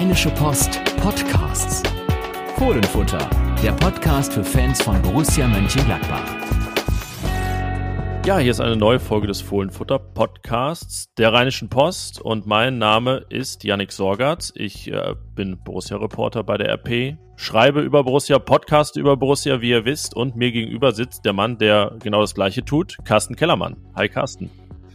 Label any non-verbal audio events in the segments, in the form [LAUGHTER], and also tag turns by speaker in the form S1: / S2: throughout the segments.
S1: Rheinische Post Podcasts. Fohlenfutter, der Podcast für Fans von Borussia Mönchengladbach.
S2: Ja, hier ist eine neue Folge des Fohlenfutter Podcasts der Rheinischen Post und mein Name ist Yannick Sorgatz. Ich äh, bin Borussia-Reporter bei der RP, schreibe über Borussia, Podcast über Borussia, wie ihr wisst, und mir gegenüber sitzt der Mann, der genau das Gleiche tut, Carsten Kellermann. Hi Carsten.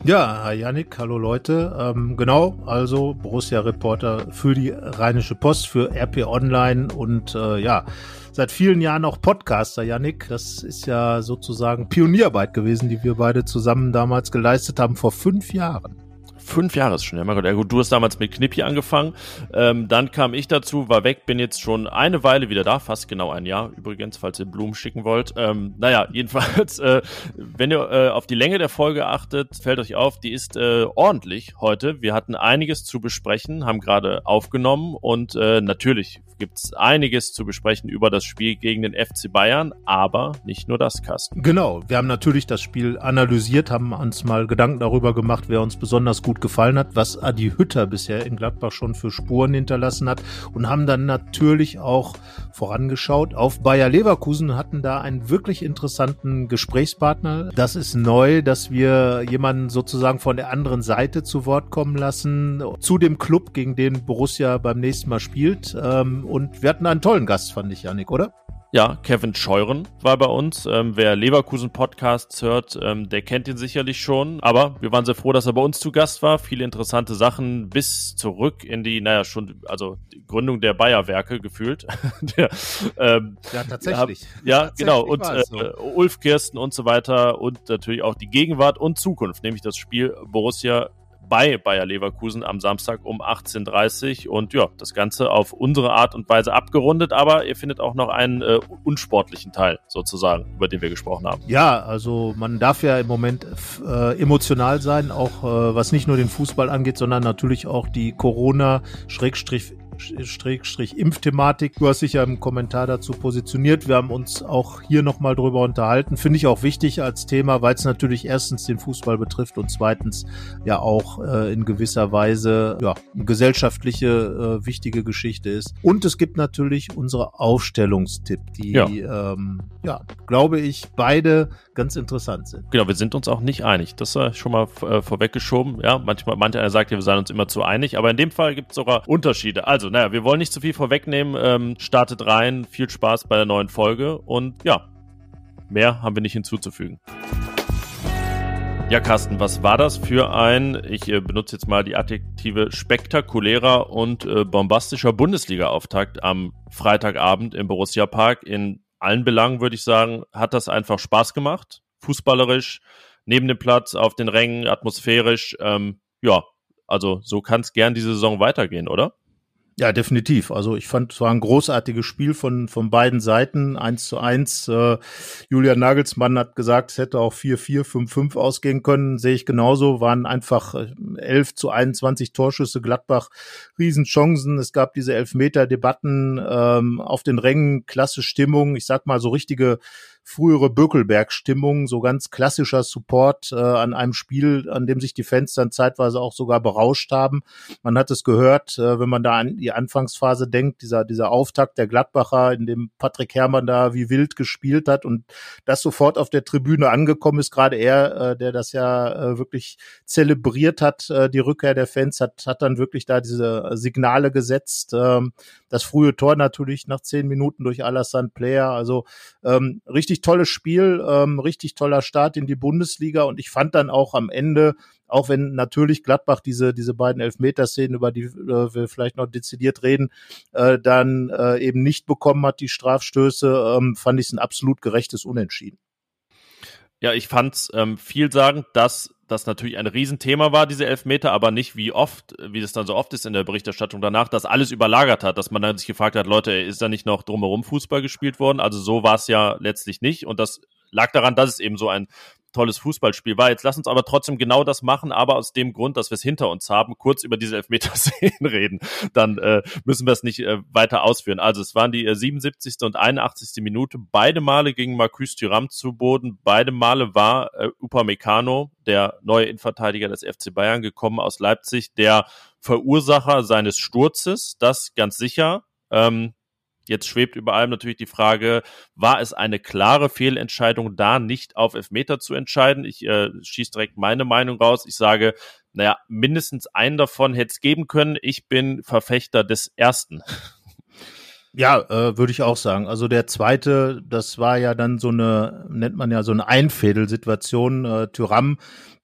S3: Ja, hi Yannick, hallo Leute. Ähm, genau, also Borussia-Reporter für die Rheinische Post, für RP Online und äh, ja, seit vielen Jahren auch Podcaster, Yannick. Das ist ja sozusagen Pionierarbeit gewesen, die wir beide zusammen damals geleistet haben, vor fünf Jahren.
S2: Fünf Jahre ist schon, ja, mein Gott. Ja, gut, du hast damals mit Knippi angefangen. Ähm, dann kam ich dazu, war weg, bin jetzt schon eine Weile wieder da, fast genau ein Jahr übrigens, falls ihr Blumen schicken wollt. Ähm, naja, [LAUGHS] jedenfalls, äh, wenn ihr äh, auf die Länge der Folge achtet, fällt euch auf, die ist äh, ordentlich heute. Wir hatten einiges zu besprechen, haben gerade aufgenommen und äh, natürlich gibt es einiges zu besprechen über das Spiel gegen den FC Bayern, aber nicht nur das, Kasten.
S3: Genau, wir haben natürlich das Spiel analysiert, haben uns mal Gedanken darüber gemacht, wer uns besonders gut gefallen hat, was Adi Hütter bisher in Gladbach schon für Spuren hinterlassen hat und haben dann natürlich auch vorangeschaut auf Bayer Leverkusen, hatten da einen wirklich interessanten Gesprächspartner. Das ist neu, dass wir jemanden sozusagen von der anderen Seite zu Wort kommen lassen, zu dem Club, gegen den Borussia beim nächsten Mal spielt. Ähm, und wir hatten einen tollen Gast, fand ich, Janik, oder?
S2: Ja, Kevin Scheuren war bei uns. Ähm, wer Leverkusen Podcasts hört, ähm, der kennt ihn sicherlich schon. Aber wir waren sehr froh, dass er bei uns zu Gast war. Viele interessante Sachen bis zurück in die, naja, schon, also die Gründung der Bayerwerke gefühlt. [LAUGHS]
S3: der, ähm, ja, tatsächlich.
S2: ja,
S3: tatsächlich
S2: genau. Und äh, so. Ulf Kirsten und so weiter und natürlich auch die Gegenwart und Zukunft, nämlich das Spiel Borussia bei Bayer Leverkusen am Samstag um 18.30 Uhr. Und ja, das Ganze auf unsere Art und Weise abgerundet, aber ihr findet auch noch einen äh, unsportlichen Teil sozusagen, über den wir gesprochen haben.
S3: Ja, also man darf ja im Moment äh, emotional sein, auch äh, was nicht nur den Fußball angeht, sondern natürlich auch die Corona-Schrägstrich Impfthematik. Du hast dich ja im Kommentar dazu positioniert. Wir haben uns auch hier nochmal drüber unterhalten. Finde ich auch wichtig als Thema, weil es natürlich erstens den Fußball betrifft und zweitens ja auch äh, in gewisser Weise ja, eine gesellschaftliche äh, wichtige Geschichte ist. Und es gibt natürlich unsere Aufstellungstipp, die, ja, ähm, ja glaube ich, beide ganz interessant sind.
S2: Genau, wir sind uns auch nicht einig. Das ist schon mal äh, vorweggeschoben. Ja, manchmal, mancher sagt ja, wir seien uns immer zu einig, aber in dem Fall gibt es sogar Unterschiede. Also also, naja, wir wollen nicht zu viel vorwegnehmen. Ähm, startet rein, viel Spaß bei der neuen Folge und ja, mehr haben wir nicht hinzuzufügen. Ja, Carsten, was war das für ein, ich äh, benutze jetzt mal die Adjektive, spektakulärer und äh, bombastischer Bundesliga-Auftakt am Freitagabend im Borussia Park? In allen Belangen würde ich sagen, hat das einfach Spaß gemacht. Fußballerisch, neben dem Platz, auf den Rängen, atmosphärisch. Ähm, ja, also so kann es gern diese Saison weitergehen, oder?
S3: Ja, definitiv. Also ich fand, es war ein großartiges Spiel von, von beiden Seiten. Eins zu eins. Äh, Julian Nagelsmann hat gesagt, es hätte auch 4-4, 5-5 ausgehen können. Sehe ich genauso. Waren einfach 11 äh, zu 21 Torschüsse Gladbach. Riesenchancen. Es gab diese Elfmeter-Debatten ähm, auf den Rängen. Klasse Stimmung. Ich sag mal so richtige frühere Bökelberg-Stimmung, so ganz klassischer Support äh, an einem Spiel, an dem sich die Fans dann zeitweise auch sogar berauscht haben. Man hat es gehört, äh, wenn man da an die Anfangsphase denkt, dieser, dieser Auftakt der Gladbacher, in dem Patrick Herrmann da wie wild gespielt hat und das sofort auf der Tribüne angekommen ist, gerade er, äh, der das ja äh, wirklich zelebriert hat, äh, die Rückkehr der Fans, hat, hat dann wirklich da diese Signale gesetzt. Ähm, das frühe Tor natürlich nach zehn Minuten durch Alassane Player, also ähm, richtig richtig tolles Spiel, ähm, richtig toller Start in die Bundesliga und ich fand dann auch am Ende, auch wenn natürlich Gladbach diese, diese beiden Elfmeterszenen, über die äh, wir vielleicht noch dezidiert reden, äh, dann äh, eben nicht bekommen hat, die Strafstöße, ähm, fand ich es ein absolut gerechtes Unentschieden.
S2: Ja, ich fand's ähm, vielsagend, dass das natürlich ein Riesenthema war, diese Elfmeter, aber nicht wie oft, wie das dann so oft ist in der Berichterstattung danach, dass alles überlagert hat, dass man dann sich gefragt hat, Leute, ist da nicht noch drumherum Fußball gespielt worden? Also so war es ja letztlich nicht und das lag daran, dass es eben so ein tolles Fußballspiel war. Jetzt lass uns aber trotzdem genau das machen, aber aus dem Grund, dass wir es hinter uns haben, kurz über diese Elfmeterszenen [LAUGHS] reden. Dann äh, müssen wir es nicht äh, weiter ausführen. Also es waren die äh, 77. und 81. Minute. Beide Male ging Marcus Thuram zu Boden. Beide Male war äh, Upamecano, der neue Innenverteidiger des FC Bayern, gekommen aus Leipzig, der Verursacher seines Sturzes, das ganz sicher. Ähm, Jetzt schwebt über allem natürlich die Frage, war es eine klare Fehlentscheidung, da nicht auf Elfmeter zu entscheiden? Ich äh, schieße direkt meine Meinung raus. Ich sage, naja, mindestens einen davon hätte es geben können. Ich bin Verfechter des ersten.
S3: Ja, äh, würde ich auch sagen. Also der zweite, das war ja dann so eine, nennt man ja so eine Einfädelsituation. Äh, Tyram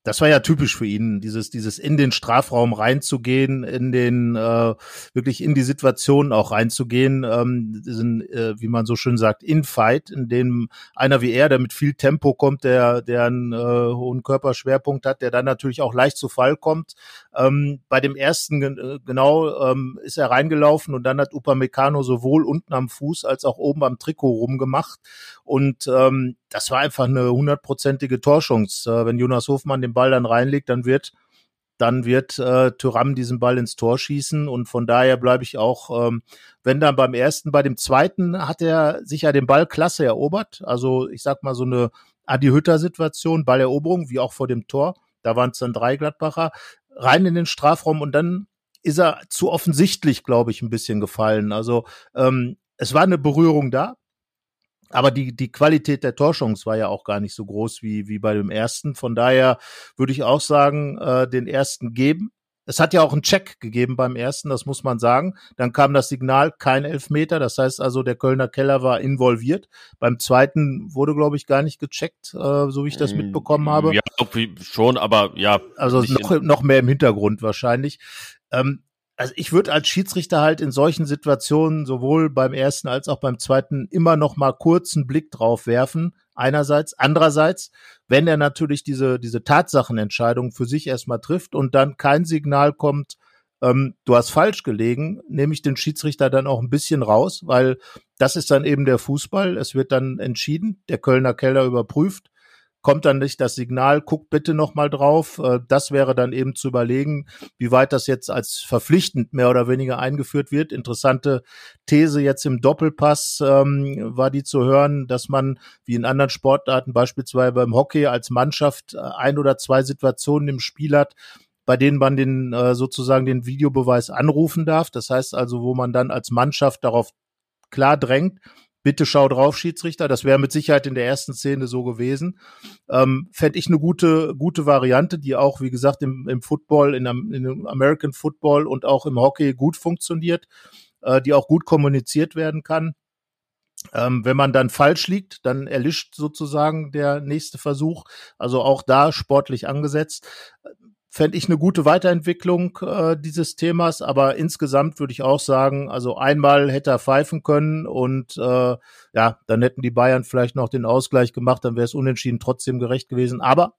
S3: das war ja typisch für ihn, dieses, dieses in den Strafraum reinzugehen, in den, äh, wirklich in die Situation auch reinzugehen, ähm, diesen, äh, wie man so schön sagt, In-Fight, in dem einer wie er, der mit viel Tempo kommt, der, der einen äh, hohen Körperschwerpunkt hat, der dann natürlich auch leicht zu Fall kommt. Ähm, bei dem ersten, äh, genau, ähm, ist er reingelaufen und dann hat Upamecano sowohl unten am Fuß als auch oben am Trikot rumgemacht und ähm, das war einfach eine hundertprozentige Torschance. Äh, wenn Jonas Hofmann den Ball dann reinlegt, dann wird dann wird äh, Thuram diesen Ball ins Tor schießen und von daher bleibe ich auch, ähm, wenn dann beim ersten, bei dem zweiten hat er sich ja den Ball klasse erobert. Also ich sag mal so eine Adi Hütter Situation, Balleroberung, wie auch vor dem Tor. Da waren es dann drei Gladbacher rein in den Strafraum und dann ist er zu offensichtlich, glaube ich, ein bisschen gefallen. Also ähm, es war eine Berührung da, aber die, die Qualität der Torchance war ja auch gar nicht so groß wie, wie bei dem ersten. Von daher würde ich auch sagen, äh, den ersten geben. Es hat ja auch einen Check gegeben beim ersten, das muss man sagen. Dann kam das Signal, kein Elfmeter. Das heißt also, der Kölner Keller war involviert. Beim zweiten wurde, glaube ich, gar nicht gecheckt, äh, so wie ich das mm, mitbekommen habe.
S2: Ja, schon, aber ja.
S3: Also noch, noch mehr im Hintergrund wahrscheinlich. Ähm, also ich würde als Schiedsrichter halt in solchen Situationen sowohl beim ersten als auch beim zweiten immer noch mal kurzen Blick drauf werfen. Einerseits, andererseits, wenn er natürlich diese diese Tatsachenentscheidung für sich erstmal trifft und dann kein Signal kommt, ähm, du hast falsch gelegen, nehme ich den Schiedsrichter dann auch ein bisschen raus, weil das ist dann eben der Fußball. Es wird dann entschieden, der Kölner Keller überprüft kommt dann nicht das Signal, guckt bitte nochmal drauf. Äh, das wäre dann eben zu überlegen, wie weit das jetzt als verpflichtend mehr oder weniger eingeführt wird. Interessante These jetzt im Doppelpass ähm, war die zu hören, dass man wie in anderen Sportarten, beispielsweise beim Hockey, als Mannschaft äh, ein oder zwei Situationen im Spiel hat, bei denen man den äh, sozusagen den Videobeweis anrufen darf. Das heißt also, wo man dann als Mannschaft darauf klar drängt, bitte schau drauf, Schiedsrichter. Das wäre mit Sicherheit in der ersten Szene so gewesen. Ähm, Fände ich eine gute, gute Variante, die auch, wie gesagt, im, im Football, in, dem American Football und auch im Hockey gut funktioniert, äh, die auch gut kommuniziert werden kann. Ähm, wenn man dann falsch liegt, dann erlischt sozusagen der nächste Versuch. Also auch da sportlich angesetzt fände ich eine gute Weiterentwicklung äh, dieses Themas, aber insgesamt würde ich auch sagen, also einmal hätte er pfeifen können und äh, ja, dann hätten die Bayern vielleicht noch den Ausgleich gemacht, dann wäre es unentschieden trotzdem gerecht gewesen, aber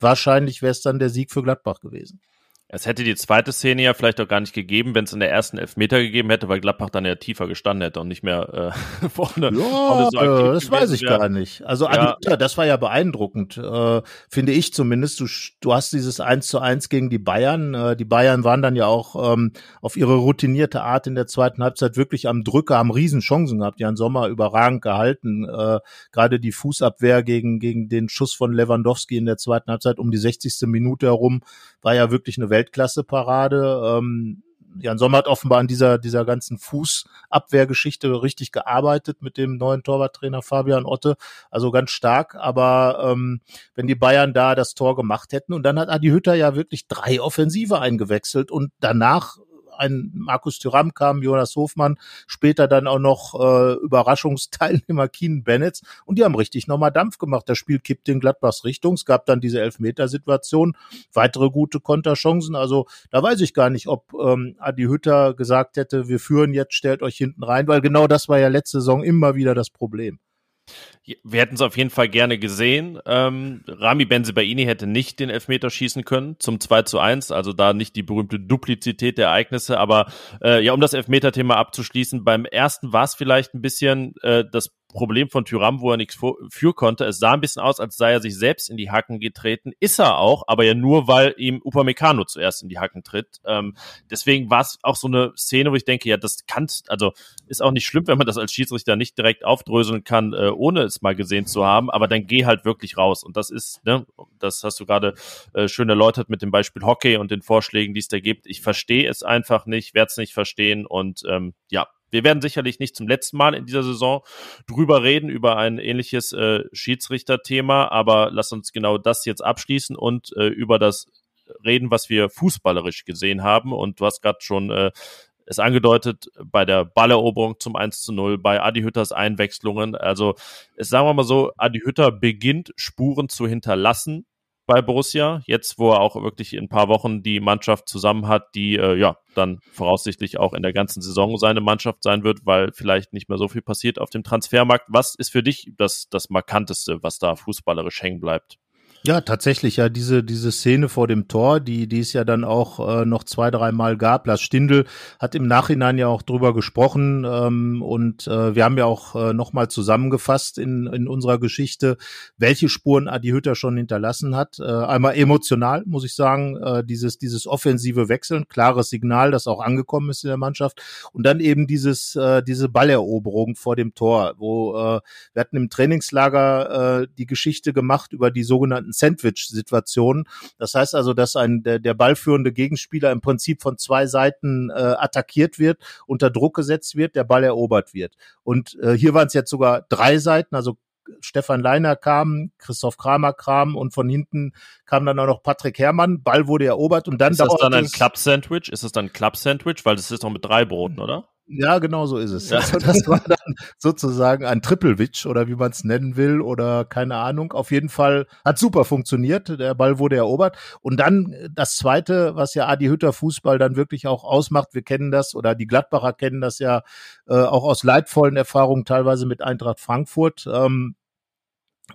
S3: wahrscheinlich wäre es dann der Sieg für Gladbach gewesen.
S2: Es hätte die zweite Szene ja vielleicht auch gar nicht gegeben, wenn es in der ersten Elfmeter gegeben hätte, weil Gladbach dann ja tiefer gestanden hätte und nicht mehr äh, [LAUGHS] vorne.
S3: Ja, vorne so äh, das weiß ich wäre. gar nicht. Also ja. Adita, das war ja beeindruckend, äh, finde ich zumindest. Du, du hast dieses 1 zu 1 gegen die Bayern. Äh, die Bayern waren dann ja auch ähm, auf ihre routinierte Art in der zweiten Halbzeit wirklich am Drücker, haben Riesenchancen gehabt. Jan Sommer überragend gehalten. Äh, Gerade die Fußabwehr gegen, gegen den Schuss von Lewandowski in der zweiten Halbzeit um die 60. Minute herum war ja wirklich eine Weltklasse-Parade. Ähm, Jan Sommer hat offenbar an dieser, dieser ganzen Fußabwehrgeschichte richtig gearbeitet mit dem neuen Torwarttrainer Fabian Otte. Also ganz stark. Aber ähm, wenn die Bayern da das Tor gemacht hätten und dann hat Adi Hütter ja wirklich drei Offensive eingewechselt und danach ein Markus Thüram kam, Jonas Hofmann, später dann auch noch äh, Überraschungsteilnehmer [LAUGHS] Keen Bennett und die haben richtig nochmal Dampf gemacht. Das Spiel kippte in Gladbachs Richtung. Es gab dann diese Elfmetersituation, weitere gute Konterchancen. Also da weiß ich gar nicht, ob ähm, Adi Hütter gesagt hätte, wir führen jetzt, stellt euch hinten rein, weil genau das war ja letzte Saison immer wieder das Problem.
S2: Wir hätten es auf jeden Fall gerne gesehen. Ähm, Rami Benzebaini hätte nicht den Elfmeter schießen können zum 2 zu 1, also da nicht die berühmte Duplizität der Ereignisse. Aber äh, ja, um das Elfmeter-Thema abzuschließen, beim ersten war es vielleicht ein bisschen äh, das Problem von Tyram, wo er nichts für konnte. Es sah ein bisschen aus, als sei er sich selbst in die Hacken getreten. Ist er auch, aber ja nur, weil ihm Upamecano zuerst in die Hacken tritt. Ähm, deswegen war es auch so eine Szene, wo ich denke, ja, das kann, also ist auch nicht schlimm, wenn man das als Schiedsrichter nicht direkt aufdröseln kann, äh, ohne es mal gesehen zu haben, aber dann geh halt wirklich raus. Und das ist, ne, das hast du gerade äh, schön erläutert mit dem Beispiel Hockey und den Vorschlägen, die es da gibt. Ich verstehe es einfach nicht, werde es nicht verstehen und ähm, ja, wir werden sicherlich nicht zum letzten Mal in dieser Saison drüber reden, über ein ähnliches äh, Schiedsrichterthema, aber lass uns genau das jetzt abschließen und äh, über das reden, was wir fußballerisch gesehen haben. Und du hast gerade schon äh, es angedeutet bei der Balleroberung zum 1 zu 0, bei Adi Hütters Einwechslungen. Also, es sagen wir mal so, Adi Hütter beginnt Spuren zu hinterlassen bei Borussia. Jetzt, wo er auch wirklich in ein paar Wochen die Mannschaft zusammen hat, die äh, ja dann voraussichtlich auch in der ganzen Saison seine Mannschaft sein wird, weil vielleicht nicht mehr so viel passiert auf dem Transfermarkt. Was ist für dich das, das Markanteste, was da fußballerisch hängen bleibt?
S3: Ja, tatsächlich, ja, diese, diese Szene vor dem Tor, die, die es ja dann auch äh, noch zwei, dreimal gab. Lars Stindl hat im Nachhinein ja auch drüber gesprochen ähm, und äh, wir haben ja auch äh, nochmal zusammengefasst in, in unserer Geschichte, welche Spuren Adi Hütter schon hinterlassen hat. Äh, einmal emotional, muss ich sagen, äh, dieses, dieses offensive Wechseln, klares Signal, das auch angekommen ist in der Mannschaft und dann eben dieses, äh, diese Balleroberung vor dem Tor, wo äh, wir hatten im Trainingslager äh, die Geschichte gemacht über die sogenannten sogenannten Sandwich-Situationen. Das heißt also, dass ein der, der ballführende Gegenspieler im Prinzip von zwei Seiten äh, attackiert wird, unter Druck gesetzt wird, der Ball erobert wird. Und äh, hier waren es jetzt sogar drei Seiten, also Stefan Leiner kam, Christoph Kramer kam und von hinten kam dann auch noch Patrick Herrmann. Ball wurde erobert und dann
S2: ist das dann ein Club-Sandwich? Ist das dann ein Club-Sandwich? Weil das ist doch mit drei Broten, oder?
S3: Ja, genau so ist es. Ja. Also das war dann sozusagen ein Triple-Witch oder wie man es nennen will oder keine Ahnung. Auf jeden Fall hat super funktioniert. Der Ball wurde erobert. Und dann das Zweite, was ja Adi Hütter Fußball dann wirklich auch ausmacht. Wir kennen das oder die Gladbacher kennen das ja äh, auch aus leidvollen Erfahrungen teilweise mit Eintracht Frankfurt. Ähm,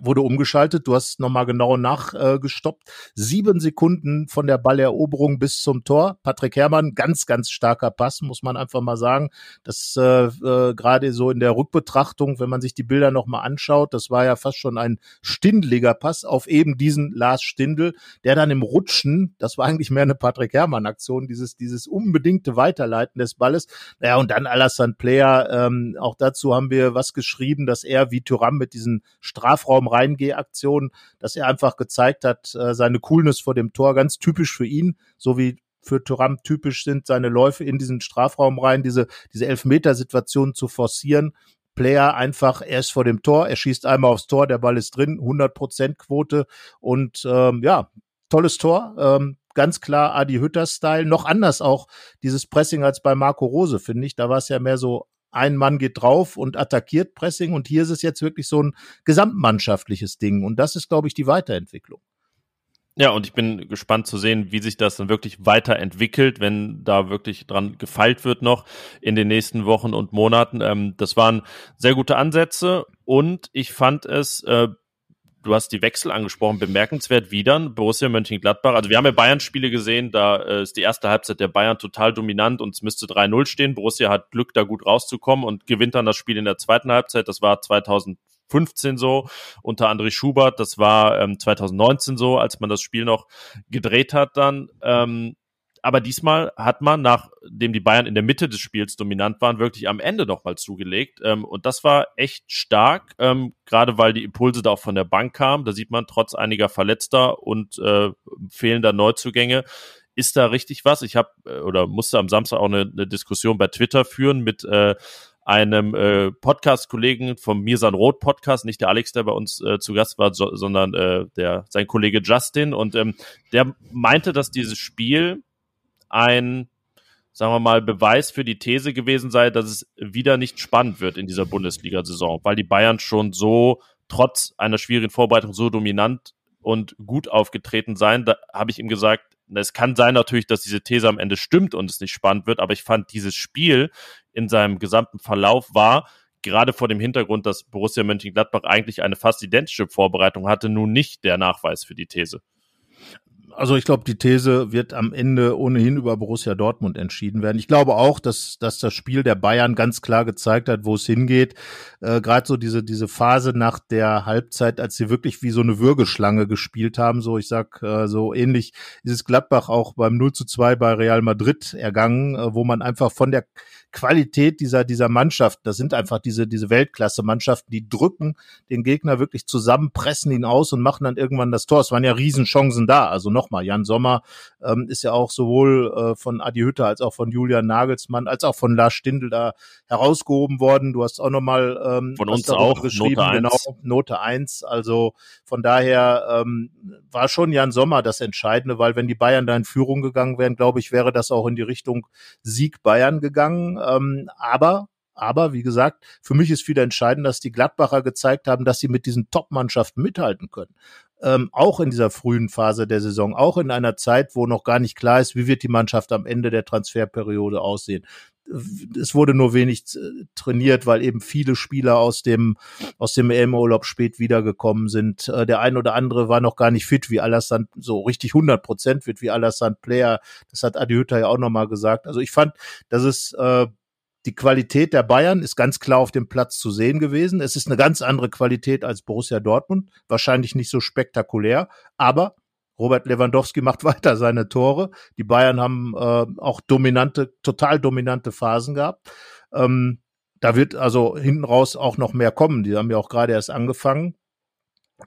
S3: wurde umgeschaltet. Du hast nochmal genau nachgestoppt. Äh, Sieben Sekunden von der Balleroberung bis zum Tor. Patrick Herrmann, ganz, ganz starker Pass, muss man einfach mal sagen. Das äh, äh, gerade so in der Rückbetrachtung, wenn man sich die Bilder nochmal anschaut, das war ja fast schon ein stindliger Pass auf eben diesen Lars Stindl, der dann im Rutschen, das war eigentlich mehr eine Patrick Herrmann-Aktion, dieses, dieses unbedingte Weiterleiten des Balles. Naja, und dann Alassane Player, ähm, auch dazu haben wir was geschrieben, dass er wie Thuram mit diesen Strafraum Strafraum reingeh dass er einfach gezeigt hat, äh, seine Coolness vor dem Tor, ganz typisch für ihn, so wie für Thuram typisch sind seine Läufe in diesen Strafraum rein, diese, diese Elfmetersituation zu forcieren. Player einfach, er ist vor dem Tor, er schießt einmal aufs Tor, der Ball ist drin, 100% Quote und ähm, ja, tolles Tor. Ähm, ganz klar Adi Hütter-Style, noch anders auch dieses Pressing als bei Marco Rose, finde ich. Da war es ja mehr so ein Mann geht drauf und attackiert Pressing und hier ist es jetzt wirklich so ein gesamtmannschaftliches Ding und das ist, glaube ich, die Weiterentwicklung.
S2: Ja, und ich bin gespannt zu sehen, wie sich das dann wirklich weiterentwickelt, wenn da wirklich dran gefeilt wird noch in den nächsten Wochen und Monaten. Ähm, das waren sehr gute Ansätze und ich fand es äh, du hast die Wechsel angesprochen, bemerkenswert wieder. Borussia Mönchengladbach. Also wir haben ja Bayern-Spiele gesehen, da äh, ist die erste Halbzeit der Bayern total dominant und es müsste 3-0 stehen. Borussia hat Glück, da gut rauszukommen und gewinnt dann das Spiel in der zweiten Halbzeit. Das war 2015 so unter André Schubert. Das war ähm, 2019 so, als man das Spiel noch gedreht hat dann. Ähm, aber diesmal hat man, nachdem die Bayern in der Mitte des Spiels dominant waren, wirklich am Ende nochmal zugelegt. Ähm, und das war echt stark, ähm, gerade weil die Impulse da auch von der Bank kamen. Da sieht man, trotz einiger Verletzter und äh, fehlender Neuzugänge, ist da richtig was. Ich habe äh, oder musste am Samstag auch eine, eine Diskussion bei Twitter führen mit äh, einem äh, Podcast-Kollegen vom Mirsan Roth Podcast, nicht der Alex, der bei uns äh, zu Gast war, so, sondern äh, der sein Kollege Justin und ähm, der meinte, dass dieses Spiel ein, sagen wir mal, Beweis für die These gewesen sei, dass es wieder nicht spannend wird in dieser Bundesliga-Saison, weil die Bayern schon so trotz einer schwierigen Vorbereitung so dominant und gut aufgetreten seien. Da habe ich ihm gesagt, es kann sein natürlich, dass diese These am Ende stimmt und es nicht spannend wird, aber ich fand dieses Spiel in seinem gesamten Verlauf war gerade vor dem Hintergrund, dass Borussia Mönchengladbach eigentlich eine fast identische Vorbereitung hatte, nun nicht der Nachweis für die These
S3: Also ich glaube, die These wird am Ende ohnehin über Borussia Dortmund entschieden werden. Ich glaube auch, dass, dass das Spiel der Bayern ganz klar gezeigt hat, wo es hingeht. Äh, Gerade so diese, diese Phase nach der Halbzeit, als sie wirklich wie so eine Würgeschlange gespielt haben, so ich sag, äh, so ähnlich ist es Gladbach auch beim 0 zu 2 bei Real Madrid ergangen, äh, wo man einfach von der Qualität dieser, dieser Mannschaft, das sind einfach diese, diese Weltklasse-Mannschaften, die drücken den Gegner wirklich zusammen, pressen ihn aus und machen dann irgendwann das Tor. Es waren ja Riesenchancen da. Also nochmal, Jan Sommer ähm, ist ja auch sowohl äh, von Adi Hütter als auch von Julian Nagelsmann als auch von Lars Stindl da herausgehoben worden. Du hast auch nochmal ähm,
S2: von uns auch
S3: geschrieben, Note genau, Note eins. Also von daher ähm, war schon Jan Sommer das Entscheidende, weil wenn die Bayern da in Führung gegangen wären, glaube ich, wäre das auch in die Richtung Sieg Bayern gegangen. Ähm, aber aber wie gesagt, für mich ist viel entscheidend, dass die Gladbacher gezeigt haben, dass sie mit diesen Top-Mannschaften mithalten können. Ähm, auch in dieser frühen Phase der Saison, auch in einer Zeit, wo noch gar nicht klar ist, wie wird die Mannschaft am Ende der Transferperiode aussehen. Es wurde nur wenig äh, trainiert, weil eben viele Spieler aus dem aus dem EM-Urlaub spät wiedergekommen sind. Äh, der ein oder andere war noch gar nicht fit, wie Alassane, so richtig 100 Prozent wird wie Alassane Player. Das hat Adi Hütter ja auch nochmal gesagt. Also ich fand, dass es äh, die Qualität der Bayern ist ganz klar auf dem Platz zu sehen gewesen. Es ist eine ganz andere Qualität als Borussia Dortmund. Wahrscheinlich nicht so spektakulär, aber Robert Lewandowski macht [LAUGHS] weiter seine Tore. Die Bayern haben äh, auch dominante, total dominante Phasen gehabt. Ähm, da wird also hinten raus auch noch mehr kommen. Die haben ja auch gerade erst angefangen.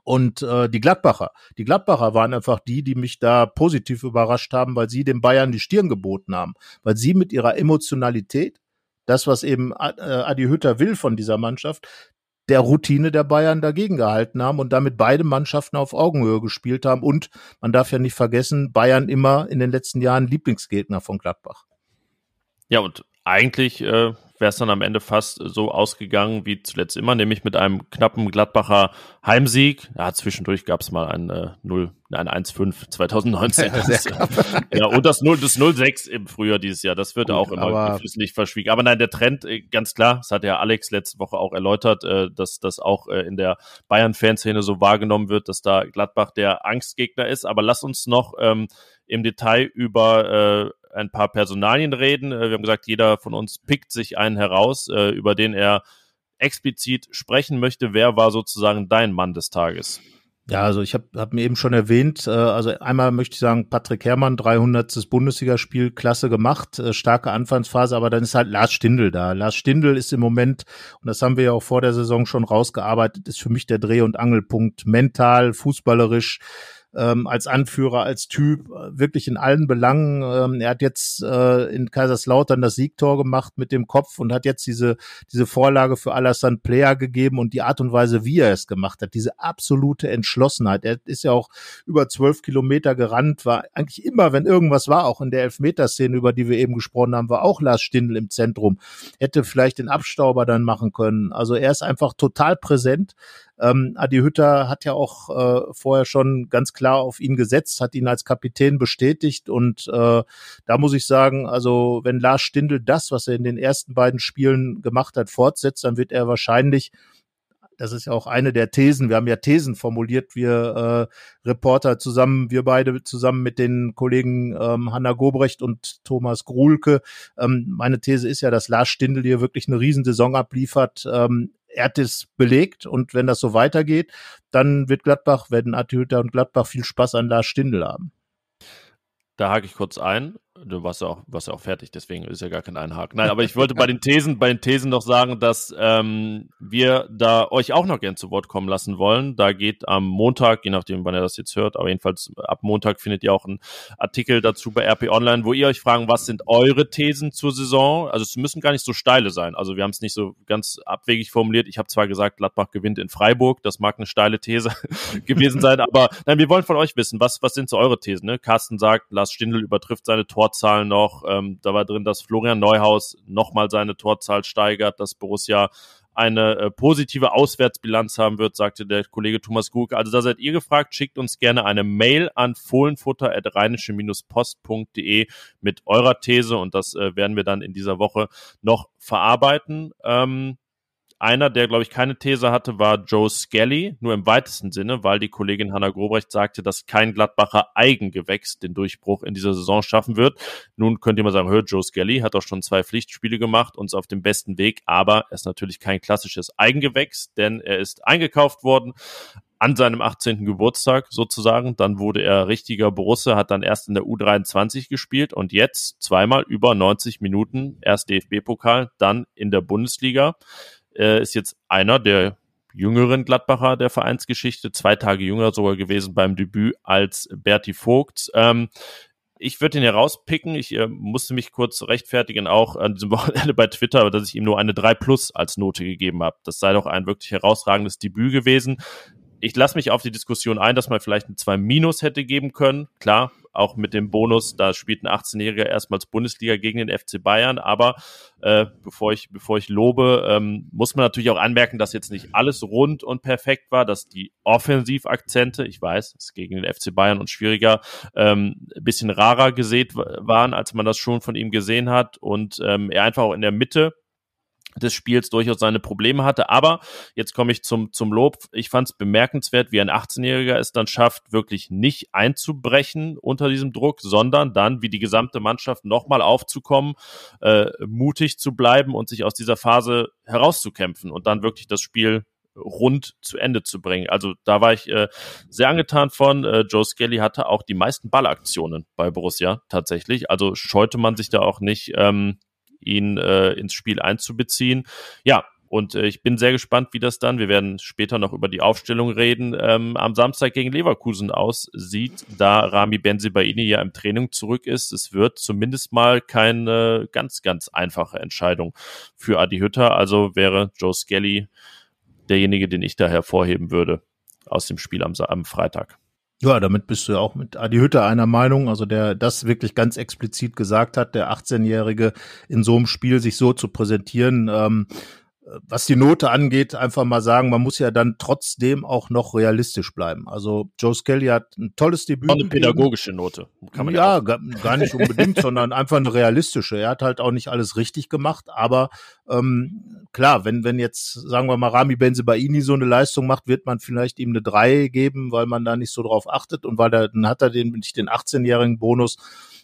S3: Und äh, die Gladbacher, die Gladbacher waren einfach die, die mich da positiv überrascht haben, weil sie den Bayern die Stirn geboten haben, weil sie mit ihrer Emotionalität, das, was eben äh, Adi Hütter will von dieser Mannschaft, der Routine der Bayern dagegen gehalten haben und damit beide Mannschaften auf Augenhöhe gespielt haben. Und man darf ja nicht vergessen, Bayern immer in den letzten Jahren Lieblingsgegner von Gladbach.
S2: Ja, und eigentlich äh, wäre es dann am Ende fast so ausgegangen wie zuletzt immer, nämlich mit einem knappen Gladbacher Heimsieg. Ja, zwischendurch gab es mal ein äh, 0, ein 1-5 2019. Ja, ja, und das 0, das 0-6 im Frühjahr dieses Jahr. Das wird Gut, auch immer geflissentlich verschwiegen. Aber nein, der Trend, äh, ganz klar, das hat ja Alex letzte Woche auch erläutert, äh, dass das auch äh, in der Bayern-Fanszene so wahrgenommen wird, dass da Gladbach der Angstgegner ist. Aber lass uns noch ähm, im Detail über äh, ein paar Personalien reden. Äh, wir haben gesagt, jeder von uns pickt sich einen heraus, äh, über den er explizit sprechen möchte. Wer war sozusagen dein Mann des Tages?
S3: Ja, also ich habe hab mir eben schon erwähnt, äh, also einmal möchte ich sagen, Patrick Herrmann, 300. Bundesligaspiel, klasse gemacht, äh, starke Anfangsphase, aber dann ist halt Lars Stindl da. Lars Stindl ist im Moment, und das haben wir ja auch vor der Saison schon rausgearbeitet, ist für mich der Dreh- und Angelpunkt, mental, fußballerisch, ähm, als Anführer, als Typ, äh, wirklich in allen Belangen. Ähm, er hat jetzt äh, in Kaiserslautern das Siegtor gemacht mit dem Kopf und hat jetzt diese, diese Vorlage für Alassane Player gegeben und die Art und Weise, wie er es gemacht hat, diese absolute Entschlossenheit. Er ist ja auch über zwölf Kilometer gerannt, war eigentlich immer, wenn irgendwas war, auch in der Elfmeterszene, über die wir eben gesprochen haben, war auch Lars Stindl im Zentrum. Hätte vielleicht den Abstauber dann machen können. Also er ist einfach total präsent. Ähm, Adi Hütter hat ja auch äh, vorher schon ganz klar auf ihn gesetzt, hat ihn als Kapitän bestätigt und äh, da muss ich sagen, also wenn Lars Stindl das, was er in den ersten beiden Spielen gemacht hat, fortsetzt, dann wird er wahrscheinlich das ist ja auch eine der Thesen. Wir haben ja Thesen formuliert, wir äh, Reporter zusammen, wir beide zusammen mit den Kollegen ähm, Hanna Gobrecht und Thomas Gruhlke. Ähm, meine These ist ja, dass Lars Stindl hier wirklich eine Riesensaison abliefert. Ähm, er hat es belegt und wenn das so weitergeht, dann wird Gladbach, werden Attihütter und Gladbach viel Spaß an Lars Stindl haben.
S2: Da hake ich kurz ein du warst ja auch, warst auch fertig, deswegen ist ja gar kein Einhaken. Nein, aber ich wollte bei den Thesen, bei den Thesen noch sagen, dass ähm, wir da euch auch noch gern zu Wort kommen lassen wollen. Da geht am Montag, je nachdem, wann ihr das jetzt hört, aber jedenfalls ab Montag findet ihr auch einen Artikel dazu bei RP Online, wo ihr euch fragen, was sind eure Thesen zur Saison? Also es müssen gar nicht so steile sein. Also wir haben es nicht so ganz abwegig formuliert. Ich habe zwar gesagt, Gladbach gewinnt in Freiburg, das mag eine steile These [LAUGHS] gewesen sein, aber nein, wir wollen von euch wissen, was, was sind so eure Thesen? Ne? Carsten sagt, Lars Stindl übertrifft seine Tor Torzahlen noch. Ähm, da war drin, dass Florian Neuhaus nochmal seine Torzahl steigert, dass Borussia eine äh, positive Auswärtsbilanz haben wird, sagte der Kollege Thomas Gug. Also da seid ihr gefragt, schickt uns gerne eine Mail an fohlenfutter.rheinische-post.de mit eurer These und das äh, werden wir dann in dieser Woche noch verarbeiten. Ähm, einer, der, glaube ich, keine These hatte, war Joe Skelly, nur im weitesten Sinne, weil die Kollegin Hanna Grobrecht sagte, dass kein Gladbacher Eigengewächs den Durchbruch in dieser Saison schaffen wird. Nun könnt ihr mal sagen, hör, Joe Skelly hat auch schon zwei Pflichtspiele gemacht und ist auf dem besten Weg, aber er ist natürlich kein klassisches Eigengewächs, denn er ist eingekauft worden an seinem 18. Geburtstag sozusagen. Dann wurde er richtiger Borusse, hat dann erst in der U23 gespielt und jetzt zweimal über 90 Minuten, erst DFB-Pokal, dann in der Bundesliga. Äh, ist jetzt einer der jüngeren Gladbacher der Vereinsgeschichte, zwei Tage jünger sogar gewesen beim Debüt als Berti Vogt. Ähm, ich würde ihn herauspicken. Ich äh, musste mich kurz rechtfertigen, auch an diesem [LAUGHS] Wochenende bei Twitter, dass ich ihm nur eine 3 Plus als Note gegeben habe. Das sei doch ein wirklich herausragendes Debüt gewesen ich lasse mich auf die Diskussion ein, dass man vielleicht ein 2 Minus hätte geben können. Klar, auch mit dem Bonus, da spielt ein 18-Jähriger erstmals Bundesliga gegen den FC Bayern. Aber äh, bevor, ich, bevor ich lobe, ähm, muss man natürlich auch anmerken, dass jetzt nicht alles rund und perfekt war, dass die Offensivakzente, ich weiß, es gegen den FC Bayern und schwieriger, ähm, ein bisschen rarer gesät waren, als man das schon von ihm gesehen hat. Und ähm, er einfach auch in der Mitte des Spiels durchaus seine Probleme hatte. Aber jetzt komme ich zum, zum Lob. Ich fand es bemerkenswert, wie ein 18-Jähriger es dann schafft, wirklich nicht einzubrechen unter diesem Druck, sondern dann, wie die gesamte Mannschaft, nochmal aufzukommen, äh, mutig zu bleiben und sich aus dieser Phase herauszukämpfen und dann wirklich das Spiel rund zu Ende zu bringen. Also da war ich äh, sehr angetan von. Äh, Joe Skelly hatte auch die meisten Ballaktionen bei Borussia tatsächlich. Also scheute man sich da auch nicht, ähm, ihn äh, ins Spiel einzubeziehen. Ja, und äh, ich bin sehr gespannt, wie das dann, wir werden später noch über die Aufstellung reden, ähm, am Samstag gegen Leverkusen aussieht, da Rami Benzibaini ja im Training zurück ist. Es wird zumindest mal keine ganz, ganz einfache Entscheidung für Adi Hütter. Also wäre Joe Skelly derjenige, den ich da hervorheben würde aus dem Spiel am, am Freitag.
S3: Ja, damit bist du ja auch mit Adi Hütte einer Meinung, also der das wirklich ganz explizit gesagt hat, der 18-Jährige in so einem Spiel sich so zu präsentieren, ähm, was die Note angeht, einfach mal sagen, man muss ja dann trotzdem auch noch realistisch bleiben. Also Joe Skelly hat ein tolles Debüt.
S2: Eine pädagogische Note.
S3: Kann man ja, ja gar nicht unbedingt, [LAUGHS] sondern einfach eine realistische. Er hat halt auch nicht alles richtig gemacht, aber ähm, klar, wenn, wenn jetzt, sagen wir mal, Rami Benzebaini so eine Leistung macht, wird man vielleicht ihm eine 3 geben, weil man da nicht so drauf achtet und weil er, dann hat er den, nicht den 18-jährigen Bonus.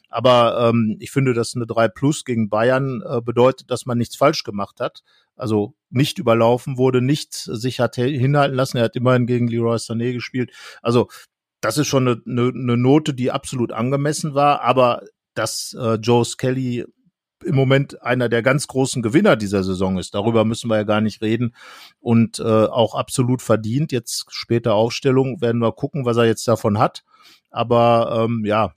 S3: Aber ähm, ich finde, dass eine 3 Plus gegen Bayern äh, bedeutet, dass man nichts falsch gemacht hat also nicht überlaufen wurde, nicht sich hat hinhalten lassen. Er hat immerhin gegen Leroy Sané gespielt. Also das ist schon eine, eine, eine Note, die absolut angemessen war. Aber dass äh, Joe Skelly im Moment einer der ganz großen Gewinner dieser Saison ist. Darüber müssen wir ja gar nicht reden. Und äh, auch absolut verdient. Jetzt später Aufstellung werden wir gucken, was er jetzt davon hat. Aber ähm, ja,